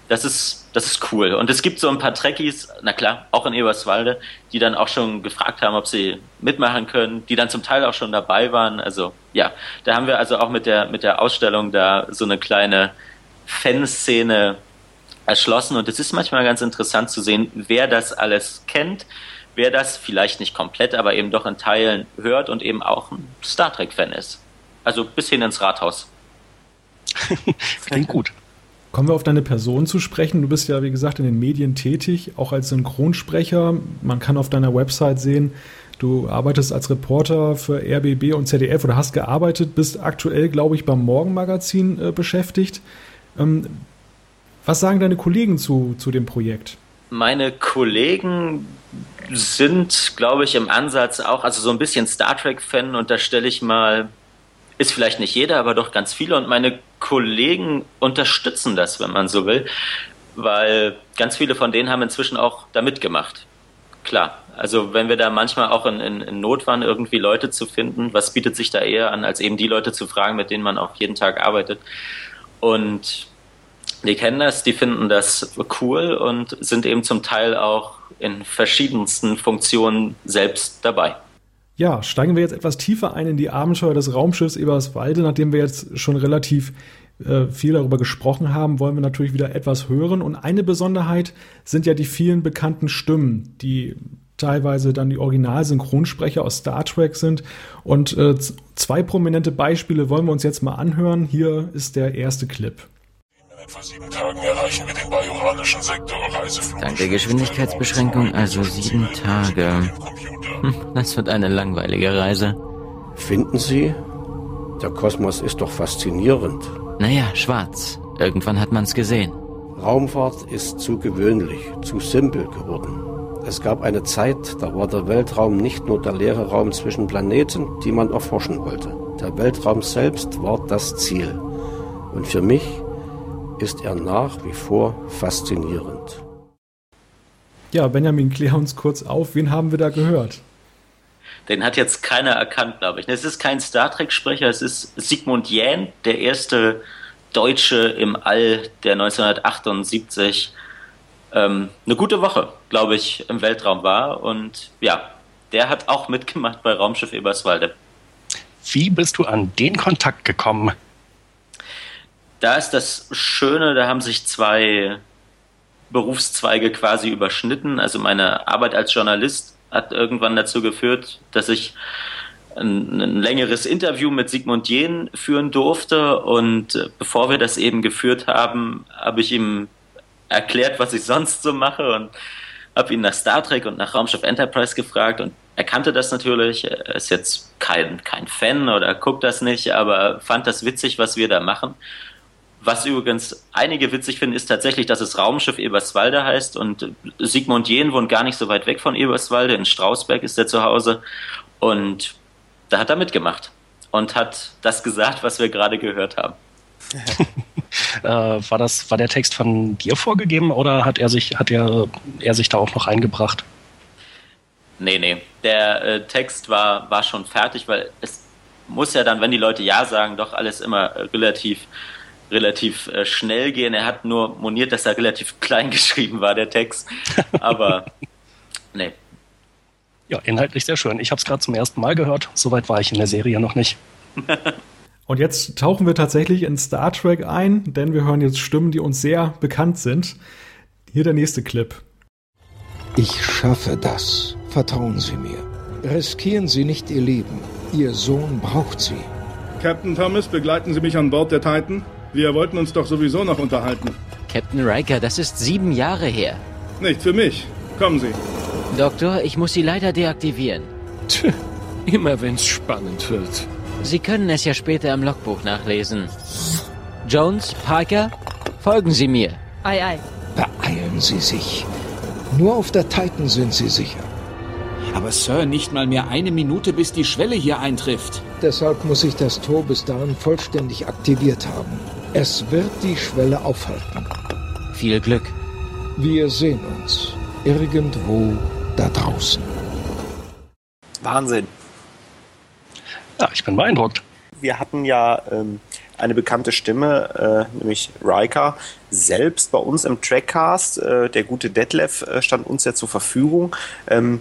das ist, das ist cool. Und es gibt so ein paar Trekkies, na klar, auch in Eberswalde, die dann auch schon gefragt haben, ob sie mitmachen können, die dann zum Teil auch schon dabei waren. Also ja, da haben wir also auch mit der, mit der Ausstellung da so eine kleine Fanszene erschlossen und es ist manchmal ganz interessant zu sehen, wer das alles kennt, wer das vielleicht nicht komplett, aber eben doch in Teilen hört und eben auch ein Star Trek-Fan ist. Also bis hin ins Rathaus. Klingt gut. Kommen wir auf deine Person zu sprechen. Du bist ja, wie gesagt, in den Medien tätig, auch als Synchronsprecher. Man kann auf deiner Website sehen, du arbeitest als Reporter für RBB und ZDF oder hast gearbeitet, bist aktuell, glaube ich, beim Morgenmagazin äh, beschäftigt. Ähm, was sagen deine Kollegen zu, zu dem Projekt? Meine Kollegen sind, glaube ich, im Ansatz auch, also so ein bisschen Star Trek-Fan und da stelle ich mal ist vielleicht nicht jeder, aber doch ganz viele. Und meine Kollegen unterstützen das, wenn man so will, weil ganz viele von denen haben inzwischen auch da mitgemacht. Klar, also wenn wir da manchmal auch in, in, in Not waren, irgendwie Leute zu finden, was bietet sich da eher an, als eben die Leute zu fragen, mit denen man auch jeden Tag arbeitet. Und die kennen das, die finden das cool und sind eben zum Teil auch in verschiedensten Funktionen selbst dabei. Ja, steigen wir jetzt etwas tiefer ein in die Abenteuer des Raumschiffs Eberswalde. Nachdem wir jetzt schon relativ äh, viel darüber gesprochen haben, wollen wir natürlich wieder etwas hören. Und eine Besonderheit sind ja die vielen bekannten Stimmen, die teilweise dann die Originalsynchronsprecher aus Star Trek sind. Und äh, zwei prominente Beispiele wollen wir uns jetzt mal anhören. Hier ist der erste Clip. In etwa sieben Tagen erreichen wir den bajoranischen Sektor Reiseflug. Dank der Geschwindigkeitsbeschränkung also sieben Tage. Hm, das wird eine langweilige Reise. Finden Sie? Der Kosmos ist doch faszinierend. Naja, schwarz. Irgendwann hat man's gesehen. Raumfahrt ist zu gewöhnlich, zu simpel geworden. Es gab eine Zeit, da war der Weltraum nicht nur der leere Raum zwischen Planeten, die man erforschen wollte. Der Weltraum selbst war das Ziel. Und für mich ist er nach wie vor faszinierend. Ja, Benjamin, klär uns kurz auf, wen haben wir da gehört? Den hat jetzt keiner erkannt, glaube ich. Es ist kein Star Trek-Sprecher, es ist Sigmund Jähn, der erste Deutsche im All, der 1978 ähm, eine gute Woche, glaube ich, im Weltraum war. Und ja, der hat auch mitgemacht bei Raumschiff Eberswalde. Wie bist du an den Kontakt gekommen? Da ist das Schöne, da haben sich zwei Berufszweige quasi überschnitten. Also meine Arbeit als Journalist hat irgendwann dazu geführt, dass ich ein, ein längeres Interview mit Sigmund Jähn führen durfte. Und äh, bevor wir das eben geführt haben, habe ich ihm erklärt, was ich sonst so mache und habe ihn nach Star Trek und nach Raumschiff Enterprise gefragt und er kannte das natürlich, er ist jetzt kein, kein Fan oder guckt das nicht, aber fand das witzig, was wir da machen. Was übrigens einige witzig finden, ist tatsächlich, dass es Raumschiff Eberswalde heißt und Sigmund Jähn wohnt gar nicht so weit weg von Eberswalde, in Strausberg ist er zu Hause und da hat er mitgemacht und hat das gesagt, was wir gerade gehört haben. äh, war das war der Text von dir vorgegeben oder hat er sich hat er, er sich da auch noch eingebracht? Nee, nee, der äh, Text war war schon fertig, weil es muss ja dann, wenn die Leute ja sagen, doch alles immer relativ relativ äh, schnell gehen. Er hat nur moniert, dass er relativ klein geschrieben war, der Text. Aber nee. Ja, inhaltlich sehr schön. Ich habe es gerade zum ersten Mal gehört. Soweit war ich in der Serie noch nicht. Und jetzt tauchen wir tatsächlich in Star Trek ein, denn wir hören jetzt Stimmen, die uns sehr bekannt sind. Hier der nächste Clip. Ich schaffe das. Vertrauen Sie mir. Riskieren Sie nicht Ihr Leben. Ihr Sohn braucht Sie. Captain Thomas, begleiten Sie mich an Bord der Titan? Wir wollten uns doch sowieso noch unterhalten. Captain Riker, das ist sieben Jahre her. Nicht für mich. Kommen Sie. Doktor, ich muss Sie leider deaktivieren. Tch, immer wenn's spannend wird. Sie können es ja später im Logbuch nachlesen. Jones, Parker, folgen Sie mir. Ei, ei. Beeilen Sie sich. Nur auf der Titan sind Sie sicher. Aber Sir, nicht mal mehr eine Minute, bis die Schwelle hier eintrifft. Deshalb muss ich das Tor bis dahin vollständig aktiviert haben. Es wird die Schwelle aufhalten. Viel Glück. Wir sehen uns. Irgendwo da draußen. Wahnsinn. Ja, ich bin beeindruckt. Wir hatten ja ähm, eine bekannte Stimme, äh, nämlich Riker, selbst bei uns im Trackcast. Äh, der gute Detlef äh, stand uns ja zur Verfügung. Ähm,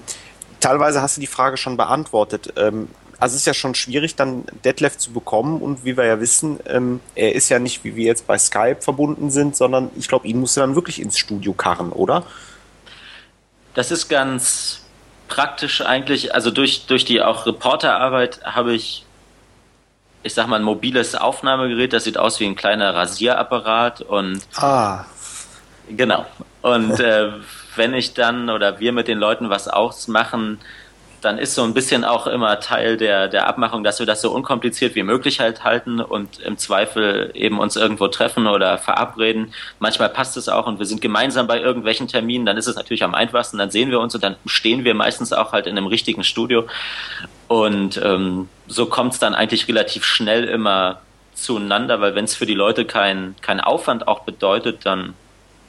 teilweise hast du die Frage schon beantwortet. Ähm, Also es ist ja schon schwierig, dann Detlef zu bekommen und wie wir ja wissen, ähm, er ist ja nicht, wie wir jetzt bei Skype verbunden sind, sondern ich glaube, ihn musst du dann wirklich ins Studio karren, oder? Das ist ganz praktisch eigentlich. Also durch, durch die auch Reporterarbeit habe ich, ich sag mal, ein mobiles Aufnahmegerät, das sieht aus wie ein kleiner Rasierapparat und Ah. Genau. Und äh, wenn ich dann oder wir mit den Leuten was ausmachen, dann ist so ein bisschen auch immer Teil der, der Abmachung, dass wir das so unkompliziert wie möglich halt halten und im Zweifel eben uns irgendwo treffen oder verabreden. Manchmal passt es auch und wir sind gemeinsam bei irgendwelchen Terminen, dann ist es natürlich am einfachsten, dann sehen wir uns und dann stehen wir meistens auch halt in einem richtigen Studio. Und ähm, so kommt es dann eigentlich relativ schnell immer zueinander, weil wenn es für die Leute kein, kein Aufwand auch bedeutet, dann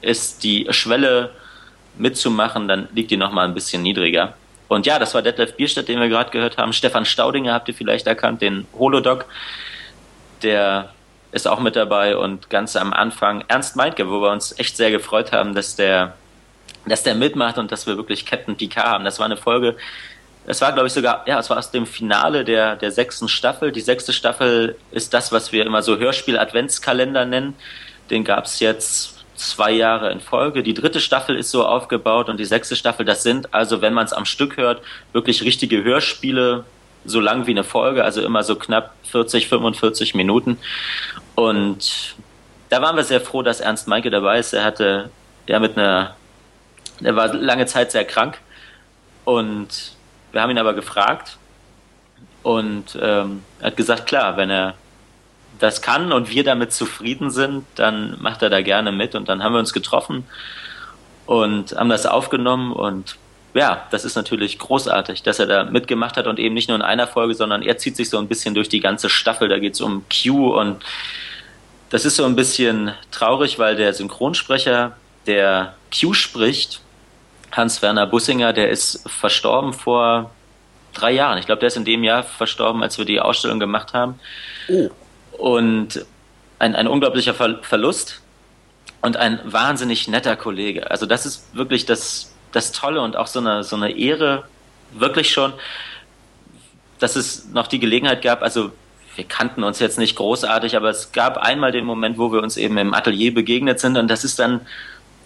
ist die Schwelle mitzumachen, dann liegt die nochmal ein bisschen niedriger. Und ja, das war Detlef Bierstedt, den wir gerade gehört haben. Stefan Staudinger habt ihr vielleicht erkannt, den Holodoc. Der ist auch mit dabei und ganz am Anfang Ernst Meintke, wo wir uns echt sehr gefreut haben, dass der, dass der mitmacht und dass wir wirklich Captain Picard haben. Das war eine Folge, es war, glaube ich, sogar, ja, es war aus dem Finale der, der sechsten Staffel. Die sechste Staffel ist das, was wir immer so Hörspiel-Adventskalender nennen. Den gab es jetzt zwei Jahre in Folge. Die dritte Staffel ist so aufgebaut und die sechste Staffel, das sind also, wenn man es am Stück hört, wirklich richtige Hörspiele, so lang wie eine Folge, also immer so knapp 40, 45 Minuten. Und da waren wir sehr froh, dass Ernst Meinke dabei ist. Er hatte ja mit einer, er war lange Zeit sehr krank und wir haben ihn aber gefragt und ähm, er hat gesagt, klar, wenn er das kann und wir damit zufrieden sind, dann macht er da gerne mit. Und dann haben wir uns getroffen und haben das aufgenommen. Und ja, das ist natürlich großartig, dass er da mitgemacht hat und eben nicht nur in einer Folge, sondern er zieht sich so ein bisschen durch die ganze Staffel. Da geht es um Q und das ist so ein bisschen traurig, weil der Synchronsprecher, der Q spricht, Hans-Werner Bussinger, der ist verstorben vor drei Jahren. Ich glaube, der ist in dem Jahr verstorben, als wir die Ausstellung gemacht haben. Oh und ein, ein unglaublicher Ver Verlust und ein wahnsinnig netter Kollege. Also das ist wirklich das, das Tolle und auch so eine, so eine Ehre, wirklich schon, dass es noch die Gelegenheit gab, also wir kannten uns jetzt nicht großartig, aber es gab einmal den Moment, wo wir uns eben im Atelier begegnet sind und das ist dann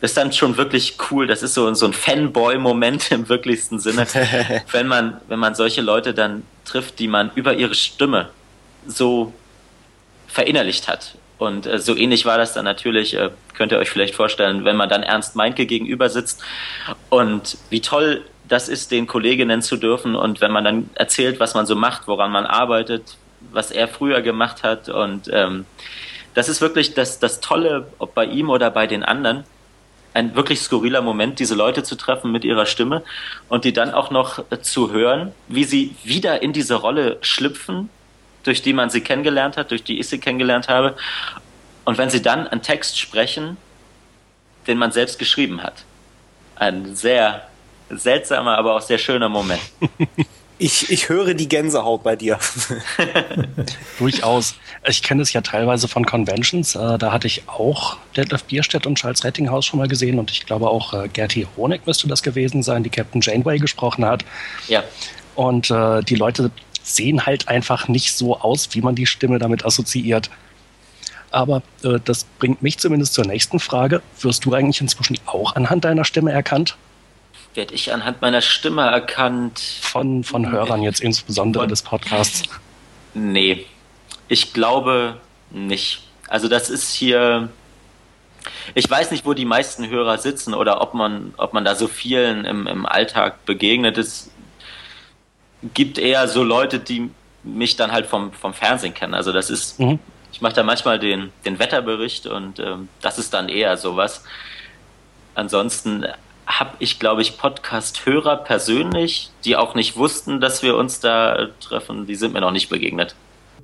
das ist dann schon wirklich cool. Das ist so, so ein Fanboy-Moment im wirklichsten Sinne, wenn man, wenn man solche Leute dann trifft, die man über ihre Stimme so verinnerlicht hat. Und äh, so ähnlich war das dann natürlich, äh, könnt ihr euch vielleicht vorstellen, wenn man dann Ernst Meinke gegenüber sitzt. Und wie toll das ist, den Kolleginnen zu dürfen. Und wenn man dann erzählt, was man so macht, woran man arbeitet, was er früher gemacht hat. Und ähm, das ist wirklich das, das Tolle, ob bei ihm oder bei den anderen, ein wirklich skurriler Moment, diese Leute zu treffen mit ihrer Stimme und die dann auch noch äh, zu hören, wie sie wieder in diese Rolle schlüpfen, durch die man sie kennengelernt hat, durch die ich sie kennengelernt habe. Und wenn sie dann einen Text sprechen, den man selbst geschrieben hat. Ein sehr seltsamer, aber auch sehr schöner Moment. Ich, ich höre die Gänsehaut bei dir. Durchaus. Ich kenne es ja teilweise von Conventions. Äh, da hatte ich auch Detlef Bierstedt und Charles Rettinghaus schon mal gesehen und ich glaube auch äh, Gertie Honeck müsste das gewesen sein, die Captain Janeway gesprochen hat. Ja. Und äh, die Leute sehen halt einfach nicht so aus, wie man die Stimme damit assoziiert. Aber äh, das bringt mich zumindest zur nächsten Frage. Wirst du eigentlich inzwischen auch anhand deiner Stimme erkannt? Werde ich anhand meiner Stimme erkannt? Von, von Hörern jetzt insbesondere von, des Podcasts? Nee, ich glaube nicht. Also das ist hier. Ich weiß nicht, wo die meisten Hörer sitzen oder ob man, ob man da so vielen im, im Alltag begegnet. Es gibt eher so Leute, die mich dann halt vom, vom Fernsehen kennen. Also das ist, mhm. ich mache da manchmal den, den Wetterbericht und ähm, das ist dann eher sowas. Ansonsten habe ich, glaube ich, Podcast-Hörer persönlich, die auch nicht wussten, dass wir uns da treffen, die sind mir noch nicht begegnet.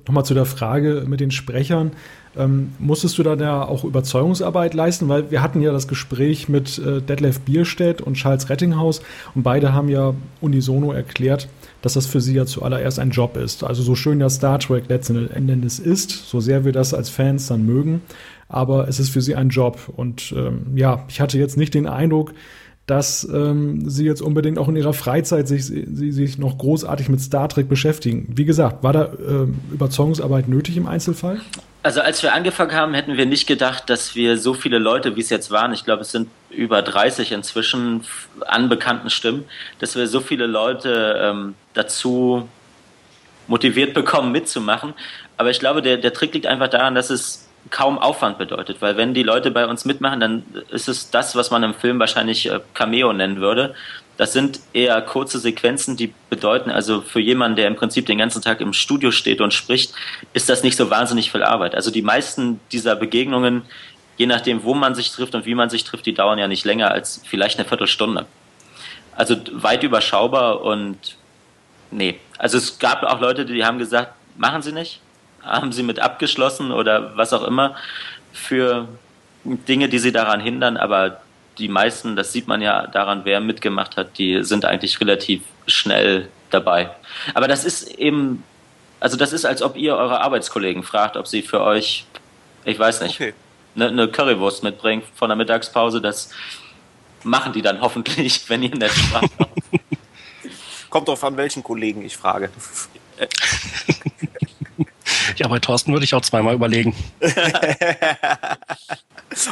Nochmal zu der Frage mit den Sprechern. Ähm, musstest du da, da auch Überzeugungsarbeit leisten? Weil wir hatten ja das Gespräch mit äh, Detlef Bierstedt und Charles Rettinghaus und beide haben ja unisono erklärt, dass das für sie ja zuallererst ein Job ist. Also so schön ja Star Trek letzten Endes ist, so sehr wir das als Fans dann mögen, aber es ist für sie ein Job. Und ähm, ja, ich hatte jetzt nicht den Eindruck, dass ähm, sie jetzt unbedingt auch in ihrer Freizeit sich, sie, sich noch großartig mit Star Trek beschäftigen. Wie gesagt, war da äh, Überzeugungsarbeit nötig im Einzelfall? Also als wir angefangen haben, hätten wir nicht gedacht, dass wir so viele Leute, wie es jetzt waren, ich glaube es sind über 30 inzwischen an Stimmen, dass wir so viele Leute ähm, dazu motiviert bekommen, mitzumachen. Aber ich glaube, der, der Trick liegt einfach daran, dass es kaum Aufwand bedeutet, weil wenn die Leute bei uns mitmachen, dann ist es das, was man im Film wahrscheinlich äh, Cameo nennen würde. Das sind eher kurze Sequenzen, die bedeuten, also für jemanden, der im Prinzip den ganzen Tag im Studio steht und spricht, ist das nicht so wahnsinnig viel Arbeit. Also die meisten dieser Begegnungen, je nachdem, wo man sich trifft und wie man sich trifft, die dauern ja nicht länger als vielleicht eine Viertelstunde. Also weit überschaubar und nee. Also es gab auch Leute, die haben gesagt, machen Sie nicht haben sie mit abgeschlossen oder was auch immer für Dinge, die sie daran hindern, aber die meisten, das sieht man ja daran, wer mitgemacht hat, die sind eigentlich relativ schnell dabei. Aber das ist eben, also das ist, als ob ihr eure Arbeitskollegen fragt, ob sie für euch, ich weiß nicht, okay. eine, eine Currywurst mitbringen von der Mittagspause. Das machen die dann hoffentlich, wenn ihr nett fragt. Kommt drauf an, welchen Kollegen ich frage. Ja, bei Thorsten würde ich auch zweimal überlegen.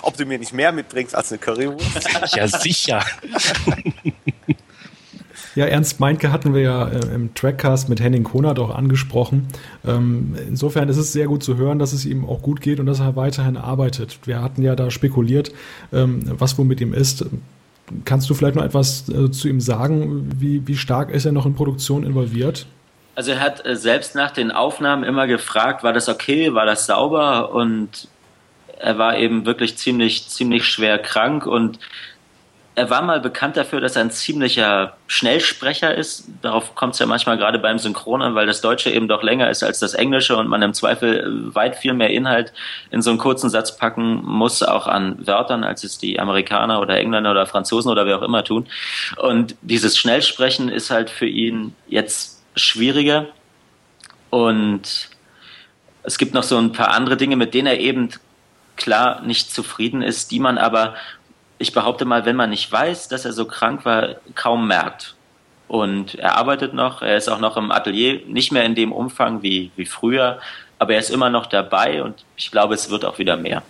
Ob du mir nicht mehr mitbringst als eine Currywurst? ja, sicher. Ja, Ernst Meinke hatten wir ja äh, im Trackcast mit Henning Konert auch angesprochen. Ähm, insofern ist es sehr gut zu hören, dass es ihm auch gut geht und dass er weiterhin arbeitet. Wir hatten ja da spekuliert, ähm, was wohl mit ihm ist. Kannst du vielleicht noch etwas äh, zu ihm sagen? Wie, wie stark ist er noch in Produktion involviert? Also er hat äh, selbst nach den Aufnahmen immer gefragt, war das okay, war das sauber und er war eben wirklich ziemlich, ziemlich schwer krank und er war mal bekannt dafür, dass er ein ziemlicher Schnellsprecher ist. Darauf kommt es ja manchmal gerade beim Synchron an, weil das Deutsche eben doch länger ist als das Englische und man im Zweifel weit viel mehr Inhalt in so einen kurzen Satz packen muss, auch an Wörtern, als es die Amerikaner oder Engländer oder Franzosen oder wer auch immer tun. Und dieses Schnellsprechen ist halt für ihn jetzt schwieriger. Und es gibt noch so ein paar andere Dinge, mit denen er eben klar nicht zufrieden ist, die man aber, ich behaupte mal, wenn man nicht weiß, dass er so krank war, kaum merkt. Und er arbeitet noch, er ist auch noch im Atelier, nicht mehr in dem Umfang wie, wie früher, aber er ist immer noch dabei und ich glaube, es wird auch wieder mehr.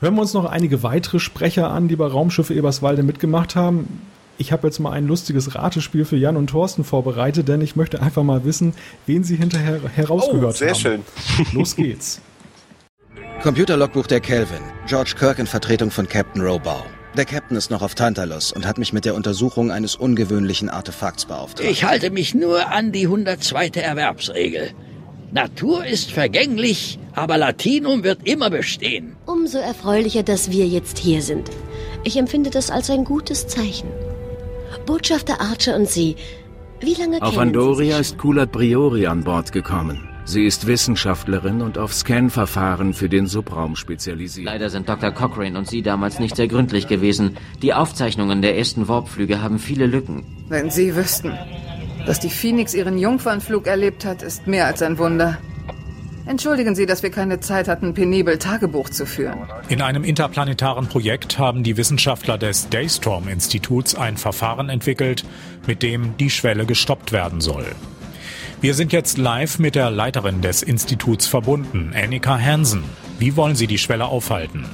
Hören wir uns noch einige weitere Sprecher an, die bei Raumschiffe Eberswalde mitgemacht haben ich habe jetzt mal ein lustiges Ratespiel für Jan und Thorsten vorbereitet, denn ich möchte einfach mal wissen, wen sie hinterher herausgehört oh, sehr haben. Sehr schön. Los geht's. Computerlogbuch der Kelvin. George Kirk in Vertretung von Captain Robau. Der Captain ist noch auf Tantalus und hat mich mit der Untersuchung eines ungewöhnlichen Artefakts beauftragt. Ich halte mich nur an die 102. Erwerbsregel. Natur ist vergänglich, aber Latinum wird immer bestehen. Umso erfreulicher, dass wir jetzt hier sind. Ich empfinde das als ein gutes Zeichen. Botschafter Archer und Sie, wie lange Auf Andoria ist Kulat Briori an Bord gekommen. Sie ist Wissenschaftlerin und auf Scan-Verfahren für den Subraum spezialisiert. Leider sind Dr. Cochrane und Sie damals nicht sehr gründlich gewesen. Die Aufzeichnungen der ersten Warpflüge haben viele Lücken. Wenn Sie wüssten, dass die Phoenix ihren Jungfernflug erlebt hat, ist mehr als ein Wunder. Entschuldigen Sie, dass wir keine Zeit hatten, penibel Tagebuch zu führen. In einem interplanetaren Projekt haben die Wissenschaftler des Daystrom-Instituts ein Verfahren entwickelt, mit dem die Schwelle gestoppt werden soll. Wir sind jetzt live mit der Leiterin des Instituts verbunden, Annika Hansen. Wie wollen Sie die Schwelle aufhalten?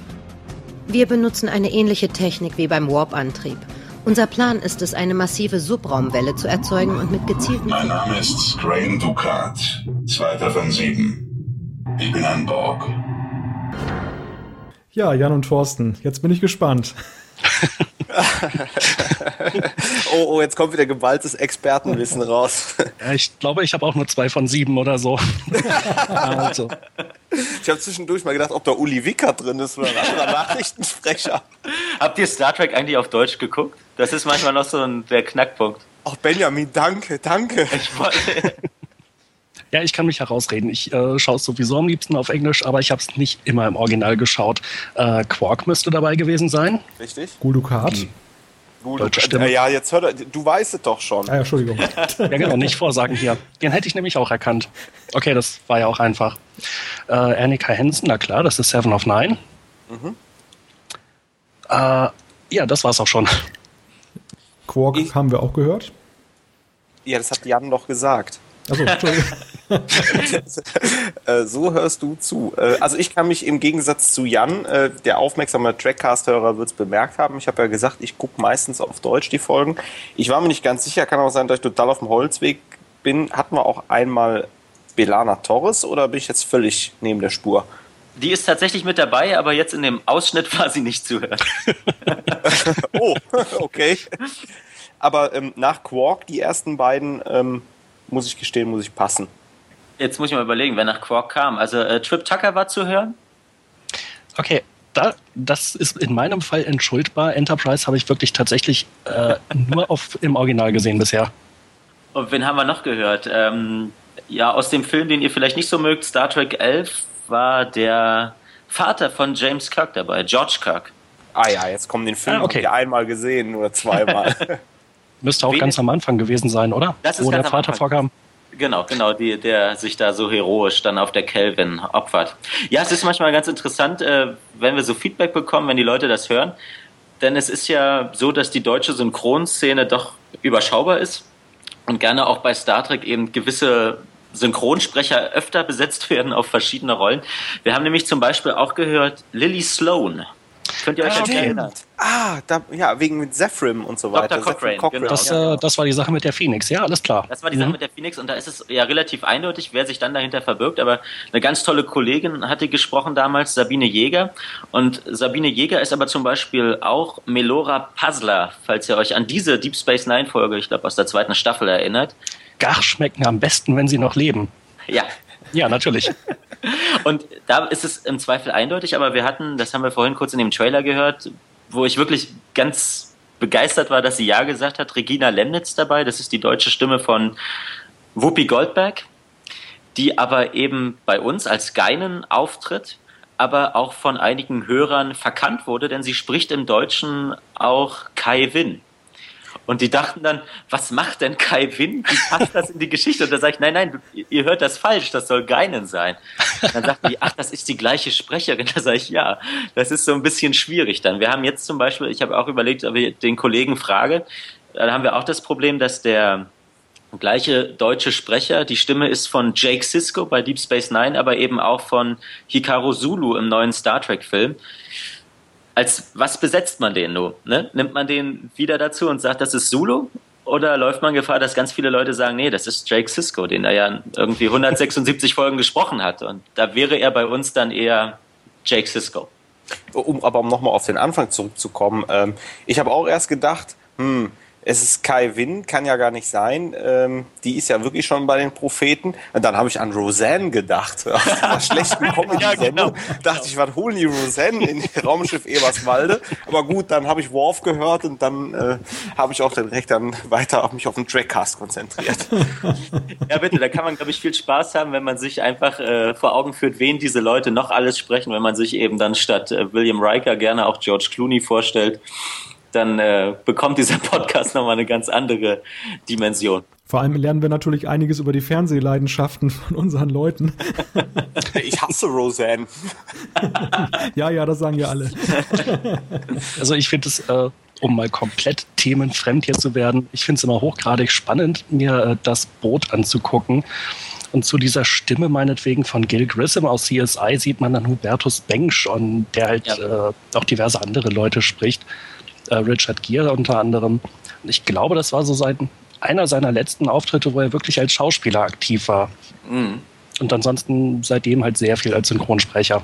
Wir benutzen eine ähnliche Technik wie beim Warp-Antrieb. Unser Plan ist es, eine massive Subraumwelle zu erzeugen und mit gezielten... Mein Name ist Crane Ducat, zweiter von sieben. Ich bin an Borg. Ja, Jan und Thorsten, jetzt bin ich gespannt. oh, oh, jetzt kommt wieder geballtes Expertenwissen raus. Ja, ich glaube, ich habe auch nur zwei von sieben oder so. also. Ich habe zwischendurch mal gedacht, ob da Uli Wicker drin ist oder ein anderer Nachrichtensprecher. Habt ihr Star Trek eigentlich auf Deutsch geguckt? Das ist manchmal noch so ein, der Knackpunkt. Ach, Benjamin, danke, danke. Ich wollte. Ja, ich kann mich herausreden. Ich äh, schaue es sowieso am liebsten auf Englisch, aber ich habe es nicht immer im Original geschaut. Äh, Quark müsste dabei gewesen sein. Richtig. Gulukat. Die Deutsche Stimme. Ja, jetzt hör du weißt es doch schon. Ah, ja, Entschuldigung. ja, genau, nicht vorsagen hier. Den hätte ich nämlich auch erkannt. Okay, das war ja auch einfach. Äh, Annika Hansen, na klar, das ist Seven of Nine. Mhm. Äh, ja, das war's auch schon. Quark ich, haben wir auch gehört. Ja, das hat Jan noch gesagt. Achso, Entschuldigung. Äh, so hörst du zu. Äh, also ich kann mich im Gegensatz zu Jan, äh, der aufmerksame Trackcast-Hörer wird es bemerkt haben, ich habe ja gesagt, ich gucke meistens auf Deutsch die Folgen. Ich war mir nicht ganz sicher, kann auch sein, dass ich total auf dem Holzweg bin. Hatten wir auch einmal Belana Torres oder bin ich jetzt völlig neben der Spur? Die ist tatsächlich mit dabei, aber jetzt in dem Ausschnitt war sie nicht zu hören. oh, okay. Aber ähm, nach Quark, die ersten beiden, ähm, muss ich gestehen, muss ich passen. Jetzt muss ich mal überlegen, wer nach Quark kam. Also äh, Trip Tucker war zu hören? Okay, da, das ist in meinem Fall entschuldbar. Enterprise habe ich wirklich tatsächlich äh, nur auf, im Original gesehen bisher. Und wen haben wir noch gehört? Ähm, ja, aus dem Film, den ihr vielleicht nicht so mögt, Star Trek 11, war der Vater von James Kirk dabei, George Kirk. Ah ja, jetzt kommen den Film ah, okay. einmal gesehen oder zweimal. Müsste auch Wenig. ganz am Anfang gewesen sein, oder? Das ist Wo der Vater vorkam. Genau, genau, die, der sich da so heroisch dann auf der Kelvin opfert. Ja, es ist manchmal ganz interessant, äh, wenn wir so Feedback bekommen, wenn die Leute das hören. Denn es ist ja so, dass die deutsche Synchronszene doch überschaubar ist und gerne auch bei Star Trek eben gewisse Synchronsprecher öfter besetzt werden auf verschiedene Rollen. Wir haben nämlich zum Beispiel auch gehört Lily Sloan. Könnt ihr euch ah, erinnern? Ah, da, ja, wegen mit Zephrim und so weiter. Dr. Cochrane, Cochrane. Genau. Das, äh, das war die Sache mit der Phoenix, ja, alles klar. Das war die Sache mhm. mit der Phoenix und da ist es ja relativ eindeutig, wer sich dann dahinter verbirgt. Aber eine ganz tolle Kollegin hatte gesprochen damals, Sabine Jäger. Und Sabine Jäger ist aber zum Beispiel auch Melora Puzzler, falls ihr euch an diese Deep Space Nine Folge, ich glaube aus der zweiten Staffel erinnert. Gar schmecken am besten, wenn sie noch leben. Ja. Ja, natürlich. Und da ist es im Zweifel eindeutig, aber wir hatten, das haben wir vorhin kurz in dem Trailer gehört, wo ich wirklich ganz begeistert war, dass sie Ja gesagt hat. Regina Lemnitz dabei, das ist die deutsche Stimme von Whoopi Goldberg, die aber eben bei uns als Geinen auftritt, aber auch von einigen Hörern verkannt wurde, denn sie spricht im Deutschen auch Kai Win. Und die dachten dann, was macht denn Kai Winn? Wie passt das in die Geschichte? Und da sage ich, nein, nein, ihr hört das falsch, das soll Geinen sein. Und dann sagten die, ach, das ist die gleiche Sprecherin. Da sage ich, ja, das ist so ein bisschen schwierig dann. Wir haben jetzt zum Beispiel, ich habe auch überlegt, ob ich den Kollegen frage, da haben wir auch das Problem, dass der gleiche deutsche Sprecher, die Stimme ist von Jake Sisko bei Deep Space Nine, aber eben auch von Hikaru Zulu im neuen Star Trek Film als was besetzt man den nur? Ne? Nimmt man den wieder dazu und sagt, das ist Zulu? Oder läuft man Gefahr, dass ganz viele Leute sagen, nee, das ist Jake Sisko, den er ja irgendwie 176 Folgen gesprochen hat. Und da wäre er bei uns dann eher Jake Sisko. Um, aber um nochmal auf den Anfang zurückzukommen, ähm, ich habe auch erst gedacht, hm, es ist Kai Winn, kann ja gar nicht sein. Ähm, die ist ja wirklich schon bei den Propheten. Und dann habe ich an Roseanne gedacht. Aus einer schlechten Comedy-Sendung. ja, genau. Dachte ich, was holen die Roseanne in Raumschiff Eberswalde? Aber gut, dann habe ich Worf gehört und dann äh, habe ich auch direkt dann weiter auf mich auf den Trackcast konzentriert. ja, bitte, da kann man, glaube ich, viel Spaß haben, wenn man sich einfach äh, vor Augen führt, wen diese Leute noch alles sprechen, wenn man sich eben dann statt äh, William Riker gerne auch George Clooney vorstellt dann äh, bekommt dieser Podcast nochmal eine ganz andere Dimension. Vor allem lernen wir natürlich einiges über die Fernsehleidenschaften von unseren Leuten. Ich hasse Roseanne. ja, ja, das sagen ja alle. Also ich finde es, äh, um mal komplett themenfremd hier zu werden, ich finde es immer hochgradig spannend, mir äh, das Boot anzugucken. Und zu dieser Stimme meinetwegen von Gil Grissom aus CSI sieht man dann Hubertus Beng schon, der halt ja. äh, auch diverse andere Leute spricht äh, Richard Gere unter anderem. Ich glaube, das war so sein, einer seiner letzten Auftritte, wo er wirklich als Schauspieler aktiv war. Mhm. Und ansonsten seitdem halt sehr viel als Synchronsprecher.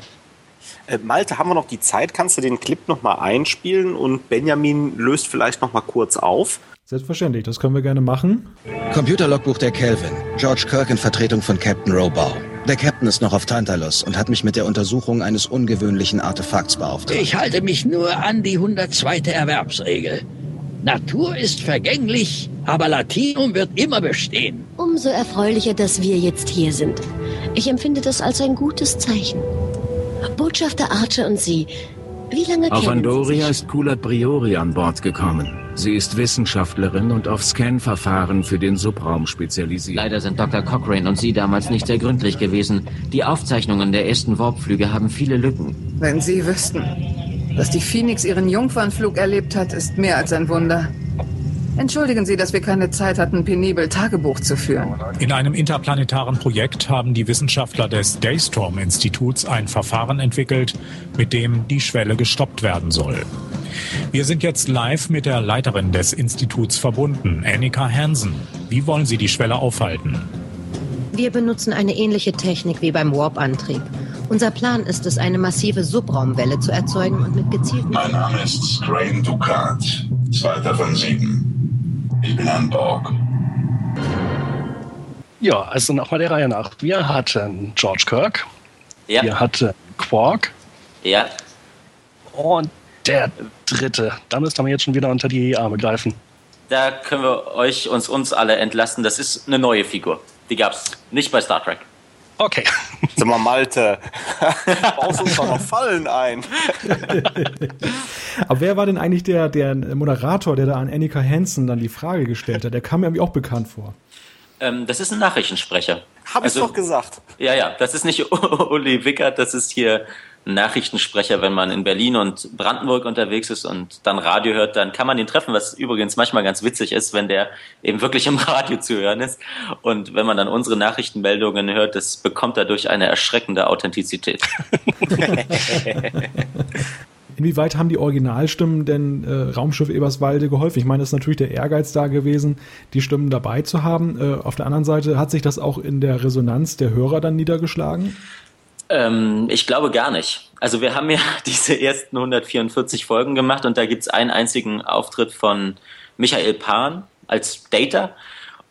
Äh, Malte, haben wir noch die Zeit? Kannst du den Clip noch mal einspielen und Benjamin löst vielleicht noch mal kurz auf? Selbstverständlich, das können wir gerne machen. Computerlogbuch der Kelvin. George Kirk in Vertretung von Captain Robau. Der Captain ist noch auf Tantalus und hat mich mit der Untersuchung eines ungewöhnlichen Artefakts beauftragt. Ich halte mich nur an die 102. Erwerbsregel. Natur ist vergänglich, aber Latinum wird immer bestehen. Umso erfreulicher, dass wir jetzt hier sind. Ich empfinde das als ein gutes Zeichen. Botschafter Archer und Sie, wie lange Auf Andoria ist Kulat Briori an Bord gekommen. Sie ist Wissenschaftlerin und auf Scan-Verfahren für den Subraum spezialisiert. Leider sind Dr. Cochrane und Sie damals nicht sehr gründlich gewesen. Die Aufzeichnungen der ersten Warpflüge haben viele Lücken. Wenn Sie wüssten, dass die Phoenix ihren Jungfernflug erlebt hat, ist mehr als ein Wunder. Entschuldigen Sie, dass wir keine Zeit hatten, penibel Tagebuch zu führen. In einem interplanetaren Projekt haben die Wissenschaftler des Daystrom-Instituts ein Verfahren entwickelt, mit dem die Schwelle gestoppt werden soll. Wir sind jetzt live mit der Leiterin des Instituts verbunden, Annika Hansen. Wie wollen Sie die Schwelle aufhalten? Wir benutzen eine ähnliche Technik wie beim Warp-Antrieb. Unser Plan ist es, eine massive Subraumwelle zu erzeugen und mit gezielten... Mein Name ist Strain Ducat, zweiter von sieben. Ich bin an Borg. Ja, also nochmal der Reihe nach. Wir hatten George Kirk. Ja. Wir hatten Quark. Ja. Und der dritte. Da müsste man jetzt schon wieder unter die Arme greifen. Da können wir euch uns, uns alle entlassen. Das ist eine neue Figur. Die gab's nicht bei Star Trek. Okay. Sag mal, Malte, baust uns doch noch Fallen ein. Aber wer war denn eigentlich der, der Moderator, der da an Annika Hansen dann die Frage gestellt hat? Der kam mir irgendwie auch bekannt vor. Ähm, das ist ein Nachrichtensprecher. Hab ich doch gesagt. Ja, ja, das ist nicht Uli Wickert, das ist hier Nachrichtensprecher, wenn man in Berlin und Brandenburg unterwegs ist und dann Radio hört, dann kann man ihn treffen, was übrigens manchmal ganz witzig ist, wenn der eben wirklich im Radio zu hören ist. Und wenn man dann unsere Nachrichtenmeldungen hört, das bekommt dadurch eine erschreckende Authentizität. Inwieweit haben die Originalstimmen denn äh, Raumschiff Eberswalde geholfen? Ich meine, es ist natürlich der Ehrgeiz da gewesen, die Stimmen dabei zu haben. Äh, auf der anderen Seite hat sich das auch in der Resonanz der Hörer dann niedergeschlagen? Ähm, ich glaube gar nicht. Also wir haben ja diese ersten 144 Folgen gemacht und da gibt's einen einzigen Auftritt von Michael Pan als Data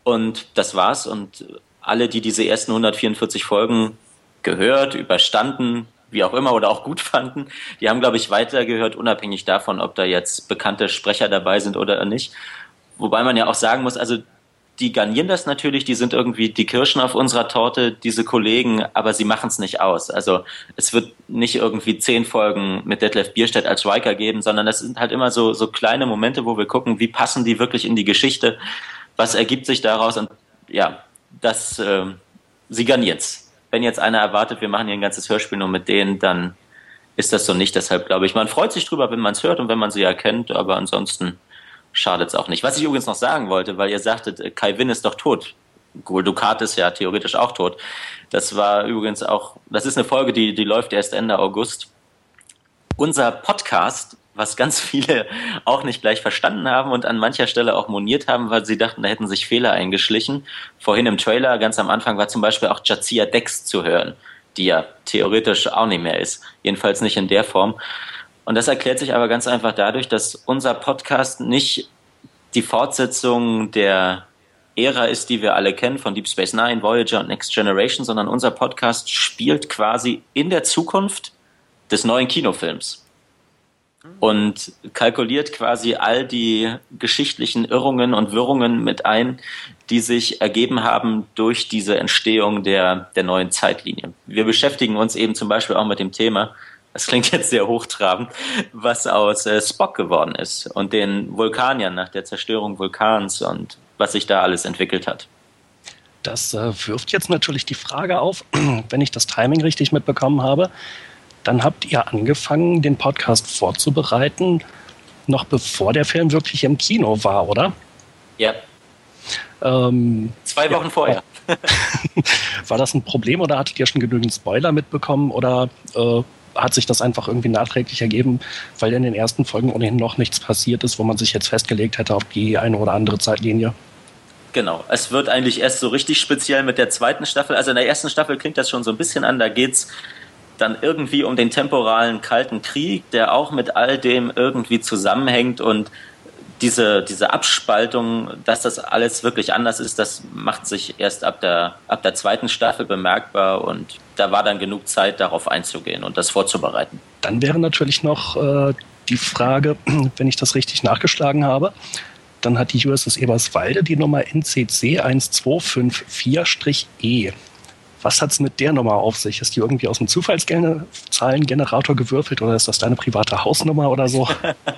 und das war's. Und alle, die diese ersten 144 Folgen gehört, überstanden, wie auch immer oder auch gut fanden, die haben, glaube ich, weitergehört, unabhängig davon, ob da jetzt bekannte Sprecher dabei sind oder nicht. Wobei man ja auch sagen muss, also die garnieren das natürlich, die sind irgendwie die Kirschen auf unserer Torte, diese Kollegen, aber sie machen es nicht aus. Also es wird nicht irgendwie zehn Folgen mit Detlef Bierstedt als Riker geben, sondern das sind halt immer so, so kleine Momente, wo wir gucken, wie passen die wirklich in die Geschichte, was ergibt sich daraus und ja, das, äh, sie garniert's. Wenn jetzt einer erwartet, wir machen hier ein ganzes Hörspiel nur mit denen, dann ist das so nicht. Deshalb glaube ich, man freut sich drüber, wenn man es hört und wenn man sie erkennt, aber ansonsten schadet es auch nicht. Was ich übrigens noch sagen wollte, weil ihr sagtet, äh, Kai Winn ist doch tot. Gul Dukat ist ja theoretisch auch tot. Das war übrigens auch, das ist eine Folge, die, die läuft erst Ende August. Unser Podcast, was ganz viele auch nicht gleich verstanden haben und an mancher Stelle auch moniert haben, weil sie dachten, da hätten sich Fehler eingeschlichen. Vorhin im Trailer, ganz am Anfang, war zum Beispiel auch Jazia Dex zu hören, die ja theoretisch auch nicht mehr ist. Jedenfalls nicht in der Form. Und das erklärt sich aber ganz einfach dadurch, dass unser Podcast nicht die Fortsetzung der Ära ist, die wir alle kennen, von Deep Space Nine, Voyager und Next Generation, sondern unser Podcast spielt quasi in der Zukunft des neuen Kinofilms und kalkuliert quasi all die geschichtlichen Irrungen und Wirrungen mit ein, die sich ergeben haben durch diese Entstehung der, der neuen Zeitlinie. Wir beschäftigen uns eben zum Beispiel auch mit dem Thema, das klingt jetzt sehr hochtrabend, was aus äh, Spock geworden ist und den Vulkaniern nach der Zerstörung Vulkans und was sich da alles entwickelt hat. Das äh, wirft jetzt natürlich die Frage auf, wenn ich das Timing richtig mitbekommen habe, dann habt ihr angefangen, den Podcast vorzubereiten, noch bevor der Film wirklich im Kino war, oder? Ja. Ähm, Zwei Wochen ja. vorher. war das ein Problem oder hattet ihr schon genügend Spoiler mitbekommen oder äh, hat sich das einfach irgendwie nachträglich ergeben, weil in den ersten Folgen ohnehin noch nichts passiert ist, wo man sich jetzt festgelegt hätte auf die eine oder andere Zeitlinie. Genau, es wird eigentlich erst so richtig speziell mit der zweiten Staffel. Also in der ersten Staffel klingt das schon so ein bisschen an, da geht's dann irgendwie um den temporalen Kalten Krieg, der auch mit all dem irgendwie zusammenhängt und diese, diese Abspaltung, dass das alles wirklich anders ist, das macht sich erst ab der, ab der zweiten Staffel bemerkbar und da war dann genug Zeit, darauf einzugehen und das vorzubereiten. Dann wäre natürlich noch äh, die Frage, wenn ich das richtig nachgeschlagen habe, dann hat die USS Eberswalde die Nummer NCC 1254-E. Was hat es mit der Nummer auf sich? Ist die irgendwie aus dem Zufallszahlengenerator gewürfelt oder ist das deine private Hausnummer oder so?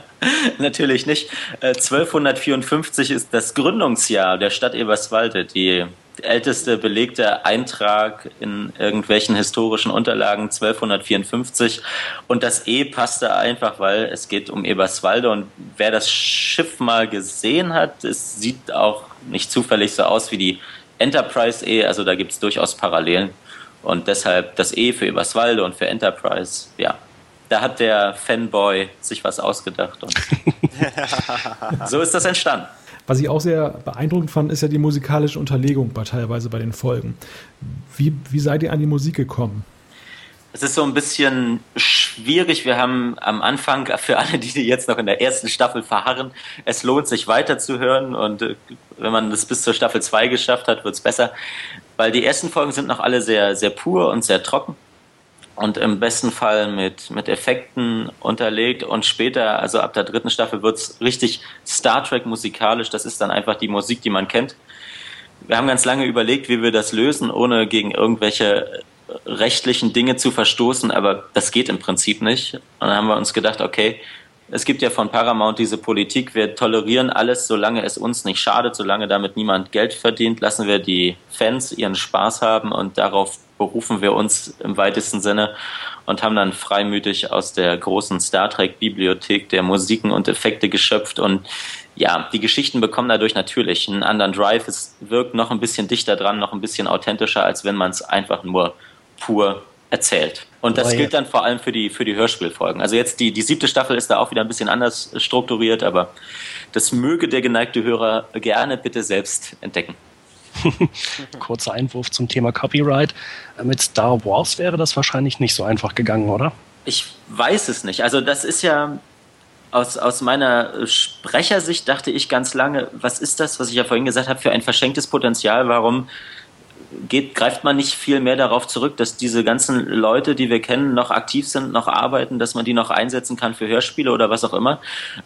Natürlich nicht. Äh, 1254 ist das Gründungsjahr der Stadt Eberswalde. Die älteste belegte Eintrag in irgendwelchen historischen Unterlagen 1254 und das E passte einfach, weil es geht um Eberswalde und wer das Schiff mal gesehen hat, es sieht auch nicht zufällig so aus wie die Enterprise E, also da gibt es durchaus Parallelen und deshalb das E für Eberswalde und für Enterprise, ja. Da hat der Fanboy sich was ausgedacht und so ist das entstanden. Was ich auch sehr beeindruckend fand, ist ja die musikalische Unterlegung bei teilweise bei den Folgen. Wie, wie seid ihr an die Musik gekommen? Es ist so ein bisschen schwierig. Wir haben am Anfang, für alle, die jetzt noch in der ersten Staffel verharren, es lohnt sich weiterzuhören und äh, wenn man das bis zur Staffel 2 geschafft hat, wird es besser. Weil die ersten Folgen sind noch alle sehr, sehr pur und sehr trocken und im besten Fall mit, mit Effekten unterlegt und später, also ab der dritten Staffel, wird es richtig Star Trek musikalisch. Das ist dann einfach die Musik, die man kennt. Wir haben ganz lange überlegt, wie wir das lösen, ohne gegen irgendwelche rechtlichen Dinge zu verstoßen, aber das geht im Prinzip nicht. Und dann haben wir uns gedacht, okay, es gibt ja von Paramount diese Politik, wir tolerieren alles, solange es uns nicht schadet, solange damit niemand Geld verdient, lassen wir die Fans ihren Spaß haben und darauf berufen wir uns im weitesten Sinne und haben dann freimütig aus der großen Star Trek Bibliothek der Musiken und Effekte geschöpft und ja, die Geschichten bekommen dadurch natürlich einen anderen Drive. Es wirkt noch ein bisschen dichter dran, noch ein bisschen authentischer, als wenn man es einfach nur pur erzählt. Und das gilt dann vor allem für die, für die Hörspielfolgen. Also jetzt die, die siebte Staffel ist da auch wieder ein bisschen anders strukturiert, aber das möge der geneigte Hörer gerne bitte selbst entdecken. Kurzer Einwurf zum Thema Copyright. Äh, mit Star Wars wäre das wahrscheinlich nicht so einfach gegangen, oder? Ich weiß es nicht. Also das ist ja aus, aus meiner Sprechersicht dachte ich ganz lange, was ist das, was ich ja vorhin gesagt habe, für ein verschenktes Potenzial? Warum geht, greift man nicht viel mehr darauf zurück, dass diese ganzen Leute, die wir kennen, noch aktiv sind, noch arbeiten, dass man die noch einsetzen kann für Hörspiele oder was auch immer.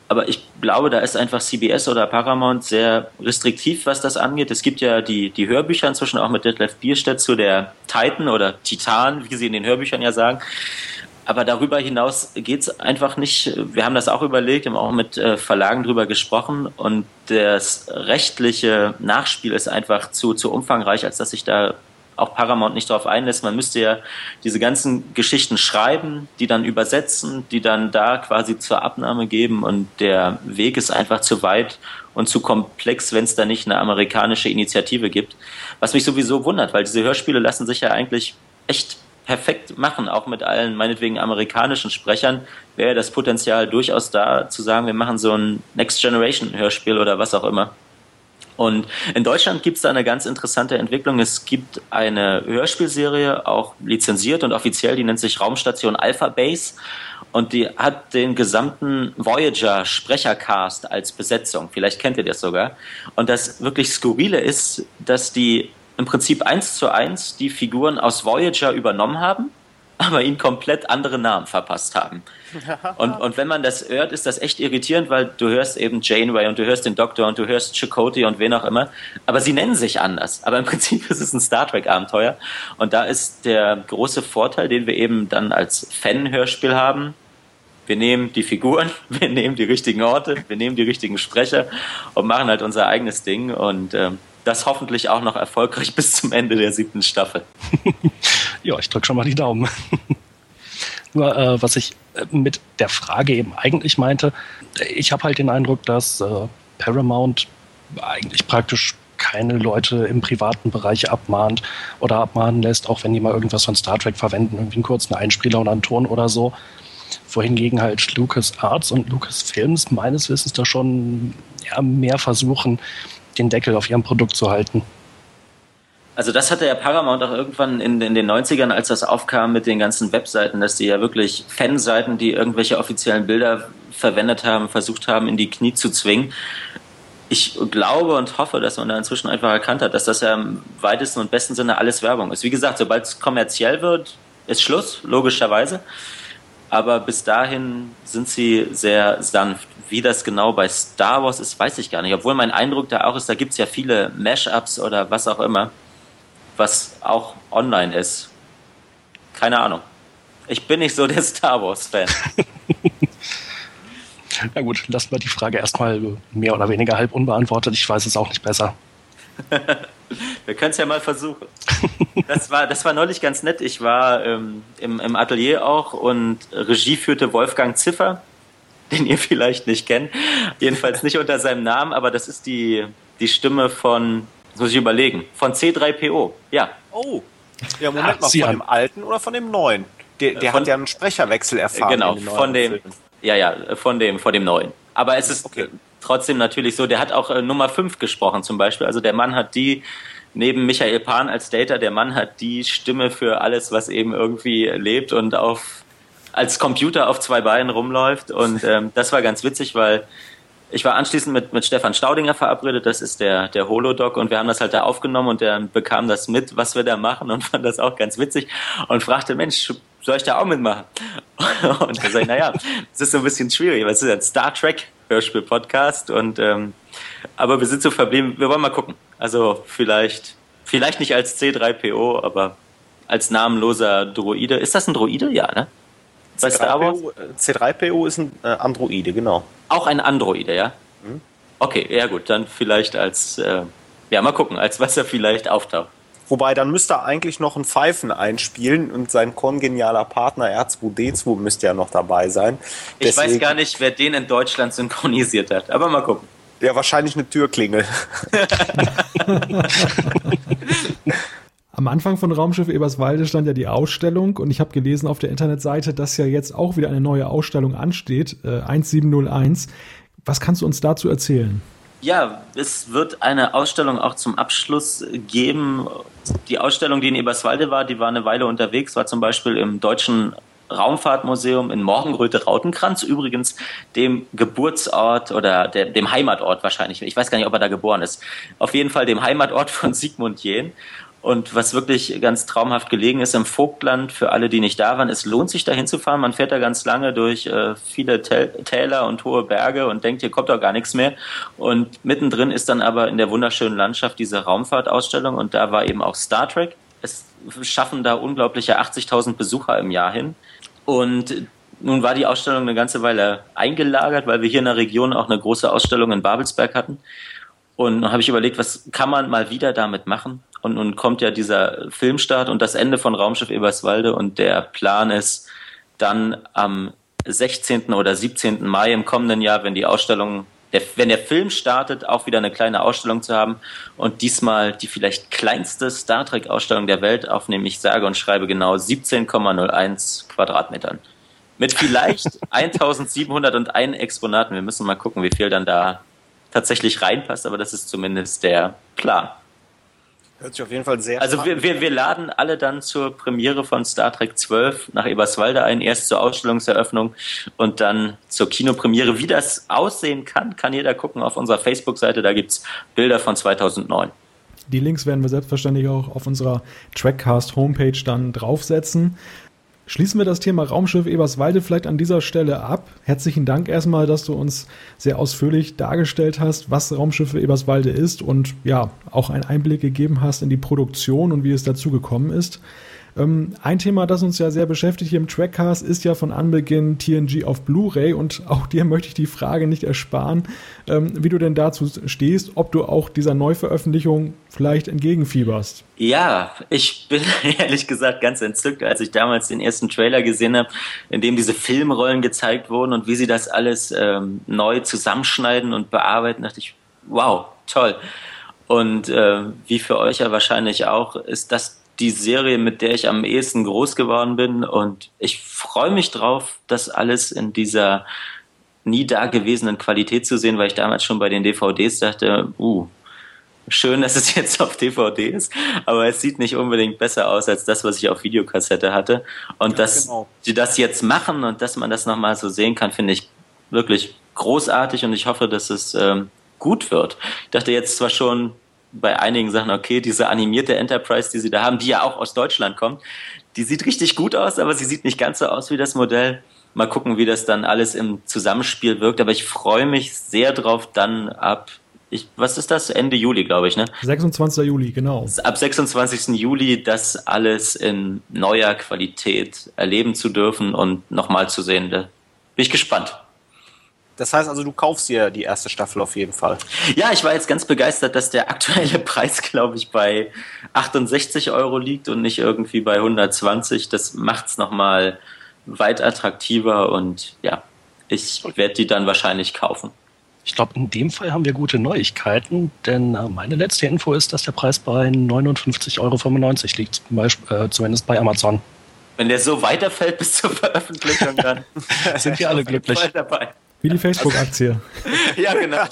Aber ich glaube, da ist einfach CBS oder Paramount sehr restriktiv, was das angeht. Es gibt ja die, die Hörbücher inzwischen auch mit Detlef Bierstedt zu der Titan oder Titan, wie sie in den Hörbüchern ja sagen. Aber darüber hinaus geht es einfach nicht. Wir haben das auch überlegt, haben auch mit äh, Verlagen drüber gesprochen und das rechtliche Nachspiel ist einfach zu, zu umfangreich, als dass sich da auch Paramount nicht darauf einlässt. Man müsste ja diese ganzen Geschichten schreiben, die dann übersetzen, die dann da quasi zur Abnahme geben und der Weg ist einfach zu weit und zu komplex, wenn es da nicht eine amerikanische Initiative gibt. Was mich sowieso wundert, weil diese Hörspiele lassen sich ja eigentlich echt perfekt machen, auch mit allen meinetwegen amerikanischen Sprechern, wäre das Potenzial durchaus da, zu sagen, wir machen so ein Next Generation Hörspiel oder was auch immer. Und in Deutschland gibt es da eine ganz interessante Entwicklung. Es gibt eine Hörspielserie, auch lizenziert und offiziell, die nennt sich Raumstation Alpha Base. Und die hat den gesamten Voyager Sprechercast als Besetzung. Vielleicht kennt ihr das sogar. Und das wirklich Skurrile ist, dass die im Prinzip eins zu eins die Figuren aus Voyager übernommen haben, aber ihnen komplett andere Namen verpasst haben. Und, und wenn man das hört, ist das echt irritierend, weil du hörst eben Janeway und du hörst den Doktor und du hörst Chakotay und wen auch immer, aber sie nennen sich anders. Aber im Prinzip ist es ein Star Trek-Abenteuer. Und da ist der große Vorteil, den wir eben dann als Fan-Hörspiel haben, wir nehmen die Figuren, wir nehmen die richtigen Orte, wir nehmen die richtigen Sprecher und machen halt unser eigenes Ding. Und ähm, das hoffentlich auch noch erfolgreich bis zum Ende der siebten Staffel. ja, ich drücke schon mal die Daumen. Nur äh, was ich äh, mit der Frage eben eigentlich meinte, ich habe halt den Eindruck, dass äh, Paramount eigentlich praktisch keine Leute im privaten Bereich abmahnt oder abmahnen lässt, auch wenn die mal irgendwas von Star Trek verwenden, irgendwie einen kurzen Einspieler oder einen Ton oder so. Wohingegen halt Lucas Arts und Lucas Films meines Wissens da schon ja, mehr versuchen, den Deckel auf ihrem Produkt zu halten. Also das hatte ja Paramount auch irgendwann in, in, den 90ern, als das aufkam mit den ganzen Webseiten, dass die ja wirklich Fanseiten, die irgendwelche offiziellen Bilder verwendet haben, versucht haben, in die Knie zu zwingen. Ich glaube und hoffe, dass man da inzwischen einfach erkannt hat, dass das ja im weitesten und besten Sinne alles Werbung ist. Wie gesagt, sobald es kommerziell wird, ist Schluss, logischerweise. Aber bis dahin sind sie sehr sanft. Wie das genau bei Star Wars ist, weiß ich gar nicht. Obwohl mein Eindruck da auch ist, da gibt es ja viele Mashups oder was auch immer, was auch online ist. Keine Ahnung. Ich bin nicht so der Star Wars-Fan. Na gut, lassen wir die Frage erstmal mehr oder weniger halb unbeantwortet. Ich weiß es auch nicht besser. Wir können es ja mal versuchen. Das war, das war neulich ganz nett. Ich war ähm, im, im Atelier auch und Regie führte Wolfgang Ziffer, den ihr vielleicht nicht kennt. Jedenfalls nicht unter seinem Namen, aber das ist die, die Stimme von, das muss ich überlegen, von C3PO. Ja. Oh. Ja, Moment Ach, mal, von dem alten oder von dem neuen? Der, der von, hat ja einen Sprecherwechsel erfahren. Genau, von dem, Filmen. ja, ja, von dem, von dem neuen. Aber es ist okay. Trotzdem natürlich so, der hat auch äh, Nummer 5 gesprochen zum Beispiel. Also der Mann hat die, neben Michael Pan als Data, der Mann hat die Stimme für alles, was eben irgendwie lebt und auf als Computer auf zwei Beinen rumläuft. Und ähm, das war ganz witzig, weil ich war anschließend mit, mit Stefan Staudinger verabredet, das ist der, der Holodoc, und wir haben das halt da aufgenommen und der bekam das mit, was wir da machen und fand das auch ganz witzig und fragte, Mensch, soll ich da auch mitmachen? Und sage ich, naja, das ist so ein bisschen schwierig, weil es ist ein Star Trek Hörspiel-Podcast und ähm, aber wir sind so verblieben, wir wollen mal gucken. Also vielleicht, vielleicht nicht als C3PO, aber als namenloser Droide. Ist das ein Droide? Ja, ne? Bei Star Wars? C3PO ist ein äh, Androide, genau. Auch ein Androide, ja? Mhm. Okay, ja gut, dann vielleicht als, äh, ja, mal gucken, als was er vielleicht auftaucht. Wobei, dann müsste er eigentlich noch ein Pfeifen einspielen und sein kongenialer Partner R2D2 müsste ja noch dabei sein. Ich Deswegen, weiß gar nicht, wer den in Deutschland synchronisiert hat, aber mal gucken. Ja, wahrscheinlich eine Türklingel. Am Anfang von Raumschiff Eberswalde stand ja die Ausstellung und ich habe gelesen auf der Internetseite, dass ja jetzt auch wieder eine neue Ausstellung ansteht, äh, 1701. Was kannst du uns dazu erzählen? Ja, es wird eine Ausstellung auch zum Abschluss geben. Die Ausstellung, die in Eberswalde war, die war eine Weile unterwegs, war zum Beispiel im Deutschen Raumfahrtmuseum in Morgenröte-Rautenkranz, übrigens dem Geburtsort oder der, dem Heimatort wahrscheinlich. Ich weiß gar nicht, ob er da geboren ist. Auf jeden Fall dem Heimatort von Sigmund Jähn. Und was wirklich ganz traumhaft gelegen ist im Vogtland, für alle, die nicht da waren, es lohnt sich da hinzufahren. Man fährt da ganz lange durch äh, viele Täler und hohe Berge und denkt, hier kommt doch gar nichts mehr. Und mittendrin ist dann aber in der wunderschönen Landschaft diese Raumfahrtausstellung und da war eben auch Star Trek. Es schaffen da unglaubliche 80.000 Besucher im Jahr hin. Und nun war die Ausstellung eine ganze Weile eingelagert, weil wir hier in der Region auch eine große Ausstellung in Babelsberg hatten. Und dann habe ich überlegt, was kann man mal wieder damit machen? Und nun kommt ja dieser Filmstart und das Ende von Raumschiff Eberswalde und der Plan ist dann am 16. oder 17. Mai im kommenden Jahr, wenn die Ausstellung, der, wenn der Film startet, auch wieder eine kleine Ausstellung zu haben und diesmal die vielleicht kleinste Star Trek Ausstellung der Welt auf, nämlich sage und schreibe genau 17,01 Quadratmetern. Mit vielleicht 1701 Exponaten. Wir müssen mal gucken, wie viel dann da tatsächlich reinpasst, aber das ist zumindest der Plan. Hört sich auf jeden Fall sehr Also wir, wir, wir laden alle dann zur Premiere von Star Trek 12 nach Eberswalde ein, erst zur Ausstellungseröffnung und dann zur Kinopremiere. Wie das aussehen kann, kann jeder gucken auf unserer Facebook-Seite, da gibt es Bilder von 2009. Die Links werden wir selbstverständlich auch auf unserer Trackcast Homepage dann draufsetzen. Schließen wir das Thema Raumschiff Eberswalde vielleicht an dieser Stelle ab. Herzlichen Dank erstmal, dass du uns sehr ausführlich dargestellt hast, was Raumschiff Eberswalde ist und ja, auch einen Einblick gegeben hast in die Produktion und wie es dazu gekommen ist. Ähm, ein Thema, das uns ja sehr beschäftigt hier im Trackcast, ist ja von Anbeginn TNG auf Blu-ray und auch dir möchte ich die Frage nicht ersparen, ähm, wie du denn dazu stehst, ob du auch dieser Neuveröffentlichung vielleicht entgegenfieberst. Ja, ich bin ehrlich gesagt ganz entzückt, als ich damals den ersten Trailer gesehen habe, in dem diese Filmrollen gezeigt wurden und wie sie das alles ähm, neu zusammenschneiden und bearbeiten, dachte ich, wow, toll. Und äh, wie für euch ja wahrscheinlich auch, ist das die Serie, mit der ich am ehesten groß geworden bin. Und ich freue mich drauf, das alles in dieser nie dagewesenen Qualität zu sehen, weil ich damals schon bei den DVDs dachte, uh, schön, dass es jetzt auf DVD ist, aber es sieht nicht unbedingt besser aus als das, was ich auf Videokassette hatte. Und ja, dass genau. die das jetzt machen und dass man das nochmal so sehen kann, finde ich wirklich großartig und ich hoffe, dass es ähm, gut wird. Ich dachte jetzt zwar schon, bei einigen Sachen, okay, diese animierte Enterprise, die sie da haben, die ja auch aus Deutschland kommt, die sieht richtig gut aus, aber sie sieht nicht ganz so aus wie das Modell. Mal gucken, wie das dann alles im Zusammenspiel wirkt. Aber ich freue mich sehr drauf, dann ab, ich, was ist das? Ende Juli, glaube ich, ne? 26. Juli, genau. Ab 26. Juli das alles in neuer Qualität erleben zu dürfen und nochmal zu sehen. Da bin ich gespannt. Das heißt also, du kaufst dir die erste Staffel auf jeden Fall. Ja, ich war jetzt ganz begeistert, dass der aktuelle Preis, glaube ich, bei 68 Euro liegt und nicht irgendwie bei 120. Das macht es nochmal weit attraktiver und ja, ich werde die dann wahrscheinlich kaufen. Ich glaube, in dem Fall haben wir gute Neuigkeiten, denn äh, meine letzte Info ist, dass der Preis bei 59,95 Euro liegt, zum Beispiel, äh, zumindest bei Amazon. Wenn der so weiterfällt bis zur Veröffentlichung, dann sind wir alle glücklich. Dabei. Wie die Facebook-Aktie. ja, genau.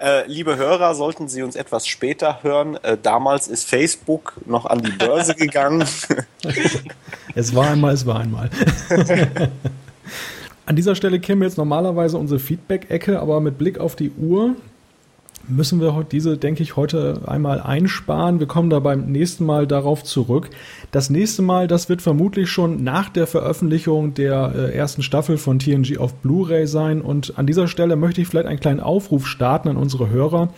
Äh, liebe Hörer, sollten Sie uns etwas später hören, äh, damals ist Facebook noch an die Börse gegangen. es war einmal, es war einmal. an dieser Stelle käme jetzt normalerweise unsere Feedback-Ecke, aber mit Blick auf die Uhr müssen wir diese, denke ich, heute einmal einsparen. Wir kommen da beim nächsten Mal darauf zurück. Das nächste Mal, das wird vermutlich schon nach der Veröffentlichung der äh, ersten Staffel von TNG auf Blu-ray sein. Und an dieser Stelle möchte ich vielleicht einen kleinen Aufruf starten an unsere Hörer.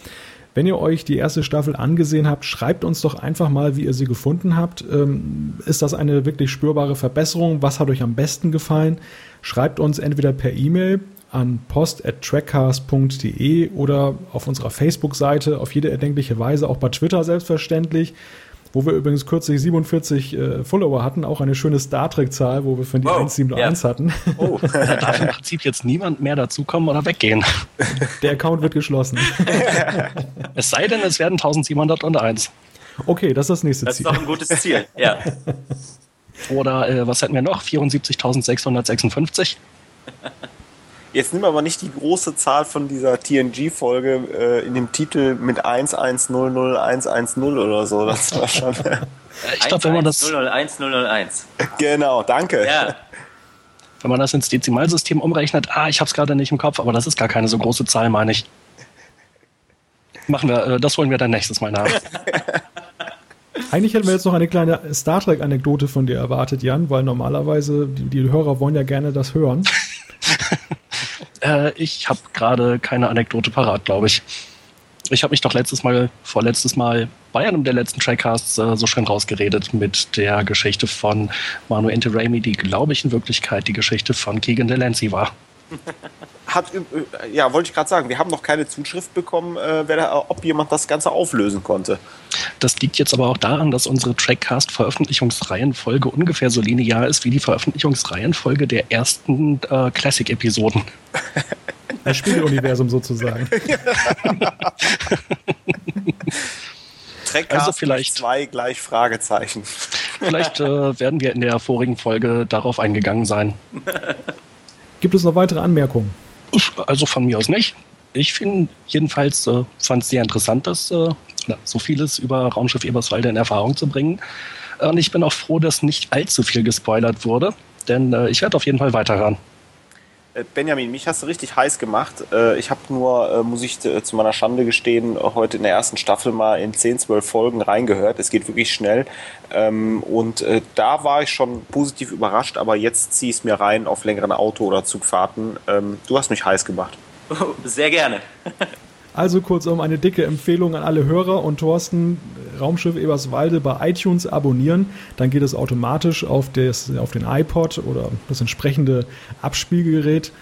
Wenn ihr euch die erste Staffel angesehen habt, schreibt uns doch einfach mal, wie ihr sie gefunden habt. Ähm, ist das eine wirklich spürbare Verbesserung? Was hat euch am besten gefallen? Schreibt uns entweder per E-Mail an post.trackcast.de oder auf unserer Facebook-Seite auf jede erdenkliche Weise, auch bei Twitter selbstverständlich, wo wir übrigens kürzlich 47 äh, Follower hatten, auch eine schöne Star Trek-Zahl, wo wir von die Wow, 171 ja. hatten. Oh. Da darf im Prinzip jetzt niemand mehr dazukommen oder weggehen. Der Account wird geschlossen. Es sei denn, es werden 1701. Okay, das ist das nächste Das ist Ziel. doch ein gutes Ziel, ja. Oder äh, was hätten wir noch? 74.656. Jetzt nimm aber nicht die große Zahl von dieser TNG-Folge äh, in dem Titel mit 1100110 oder so. Das war schon. Ich glaube, wenn man das, 001 001. genau, danke. Ja, wenn man das ins Dezimalsystem umrechnet, ah, ich habe es gerade nicht im Kopf, aber das ist gar keine so große Zahl, meine ich. Machen wir, äh, das holen wir dann nächstes Mal nach. Eigentlich hätten wir jetzt noch eine kleine Star Trek-Anekdote von dir erwartet, Jan, weil normalerweise die, die Hörer wollen ja gerne das hören. Äh, ich habe gerade keine Anekdote parat, glaube ich. Ich habe mich doch letztes Mal, vorletztes Mal bei einem der letzten Trackcasts äh, so schön rausgeredet mit der Geschichte von Manu Ente Raimi, die, glaube ich, in Wirklichkeit die Geschichte von Keegan Delancey war. Hat, äh, ja, wollte ich gerade sagen, wir haben noch keine Zuschrift bekommen, äh, wer da, ob jemand das Ganze auflösen konnte. Das liegt jetzt aber auch daran, dass unsere Trackcast-Veröffentlichungsreihenfolge ungefähr so linear ist wie die Veröffentlichungsreihenfolge der ersten äh, Classic-Episoden. Ein Spiegeluniversum sozusagen. Trackcast Also vielleicht- zwei gleich Fragezeichen. Vielleicht äh, werden wir in der vorigen Folge darauf eingegangen sein. Gibt es noch weitere Anmerkungen? Also von mir aus nicht. Ich finde jedenfalls äh, fand es sehr interessant, das äh, so vieles über Raumschiff Eberswalde in Erfahrung zu bringen. Und ich bin auch froh, dass nicht allzu viel gespoilert wurde, denn äh, ich werde auf jeden Fall weiterhören. Äh, Benjamin, mich hast du richtig heiß gemacht. Äh, Ich habe nur, äh, muss ich zu meiner Schande gestehen, heute in der ersten Staffel mal in 10, 12 Folgen reingehört. Es geht wirklich schnell. Ähm, Und da war ich schon positiv überrascht, aber jetzt ziehe ich es mir rein auf längeren Auto- oder Zugfahrten. Ähm, Du hast mich heiß gemacht. sehr gerne. Also kurzum eine dicke Empfehlung an alle Hörer und Thorsten, Raumschiff Eberswalde bei iTunes abonnieren. Dann geht es automatisch auf, das, auf den iPod oder das entsprechende Abspielgerät.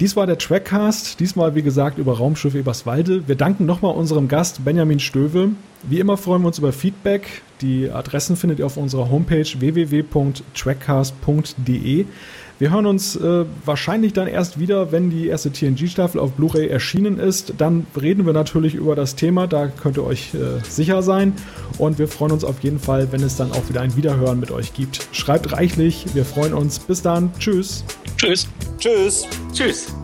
Dies war der Trackcast, diesmal wie gesagt über Raumschiff Eberswalde. Wir danken nochmal unserem Gast Benjamin Stöwe. Wie immer freuen wir uns über Feedback. Die Adressen findet ihr auf unserer Homepage www.trackcast.de. Wir hören uns äh, wahrscheinlich dann erst wieder, wenn die erste TNG-Staffel auf Blu-ray erschienen ist. Dann reden wir natürlich über das Thema, da könnt ihr euch äh, sicher sein. Und wir freuen uns auf jeden Fall, wenn es dann auch wieder ein Wiederhören mit euch gibt. Schreibt reichlich, wir freuen uns. Bis dann, tschüss. Tschüss. Tschüss. Tschüss.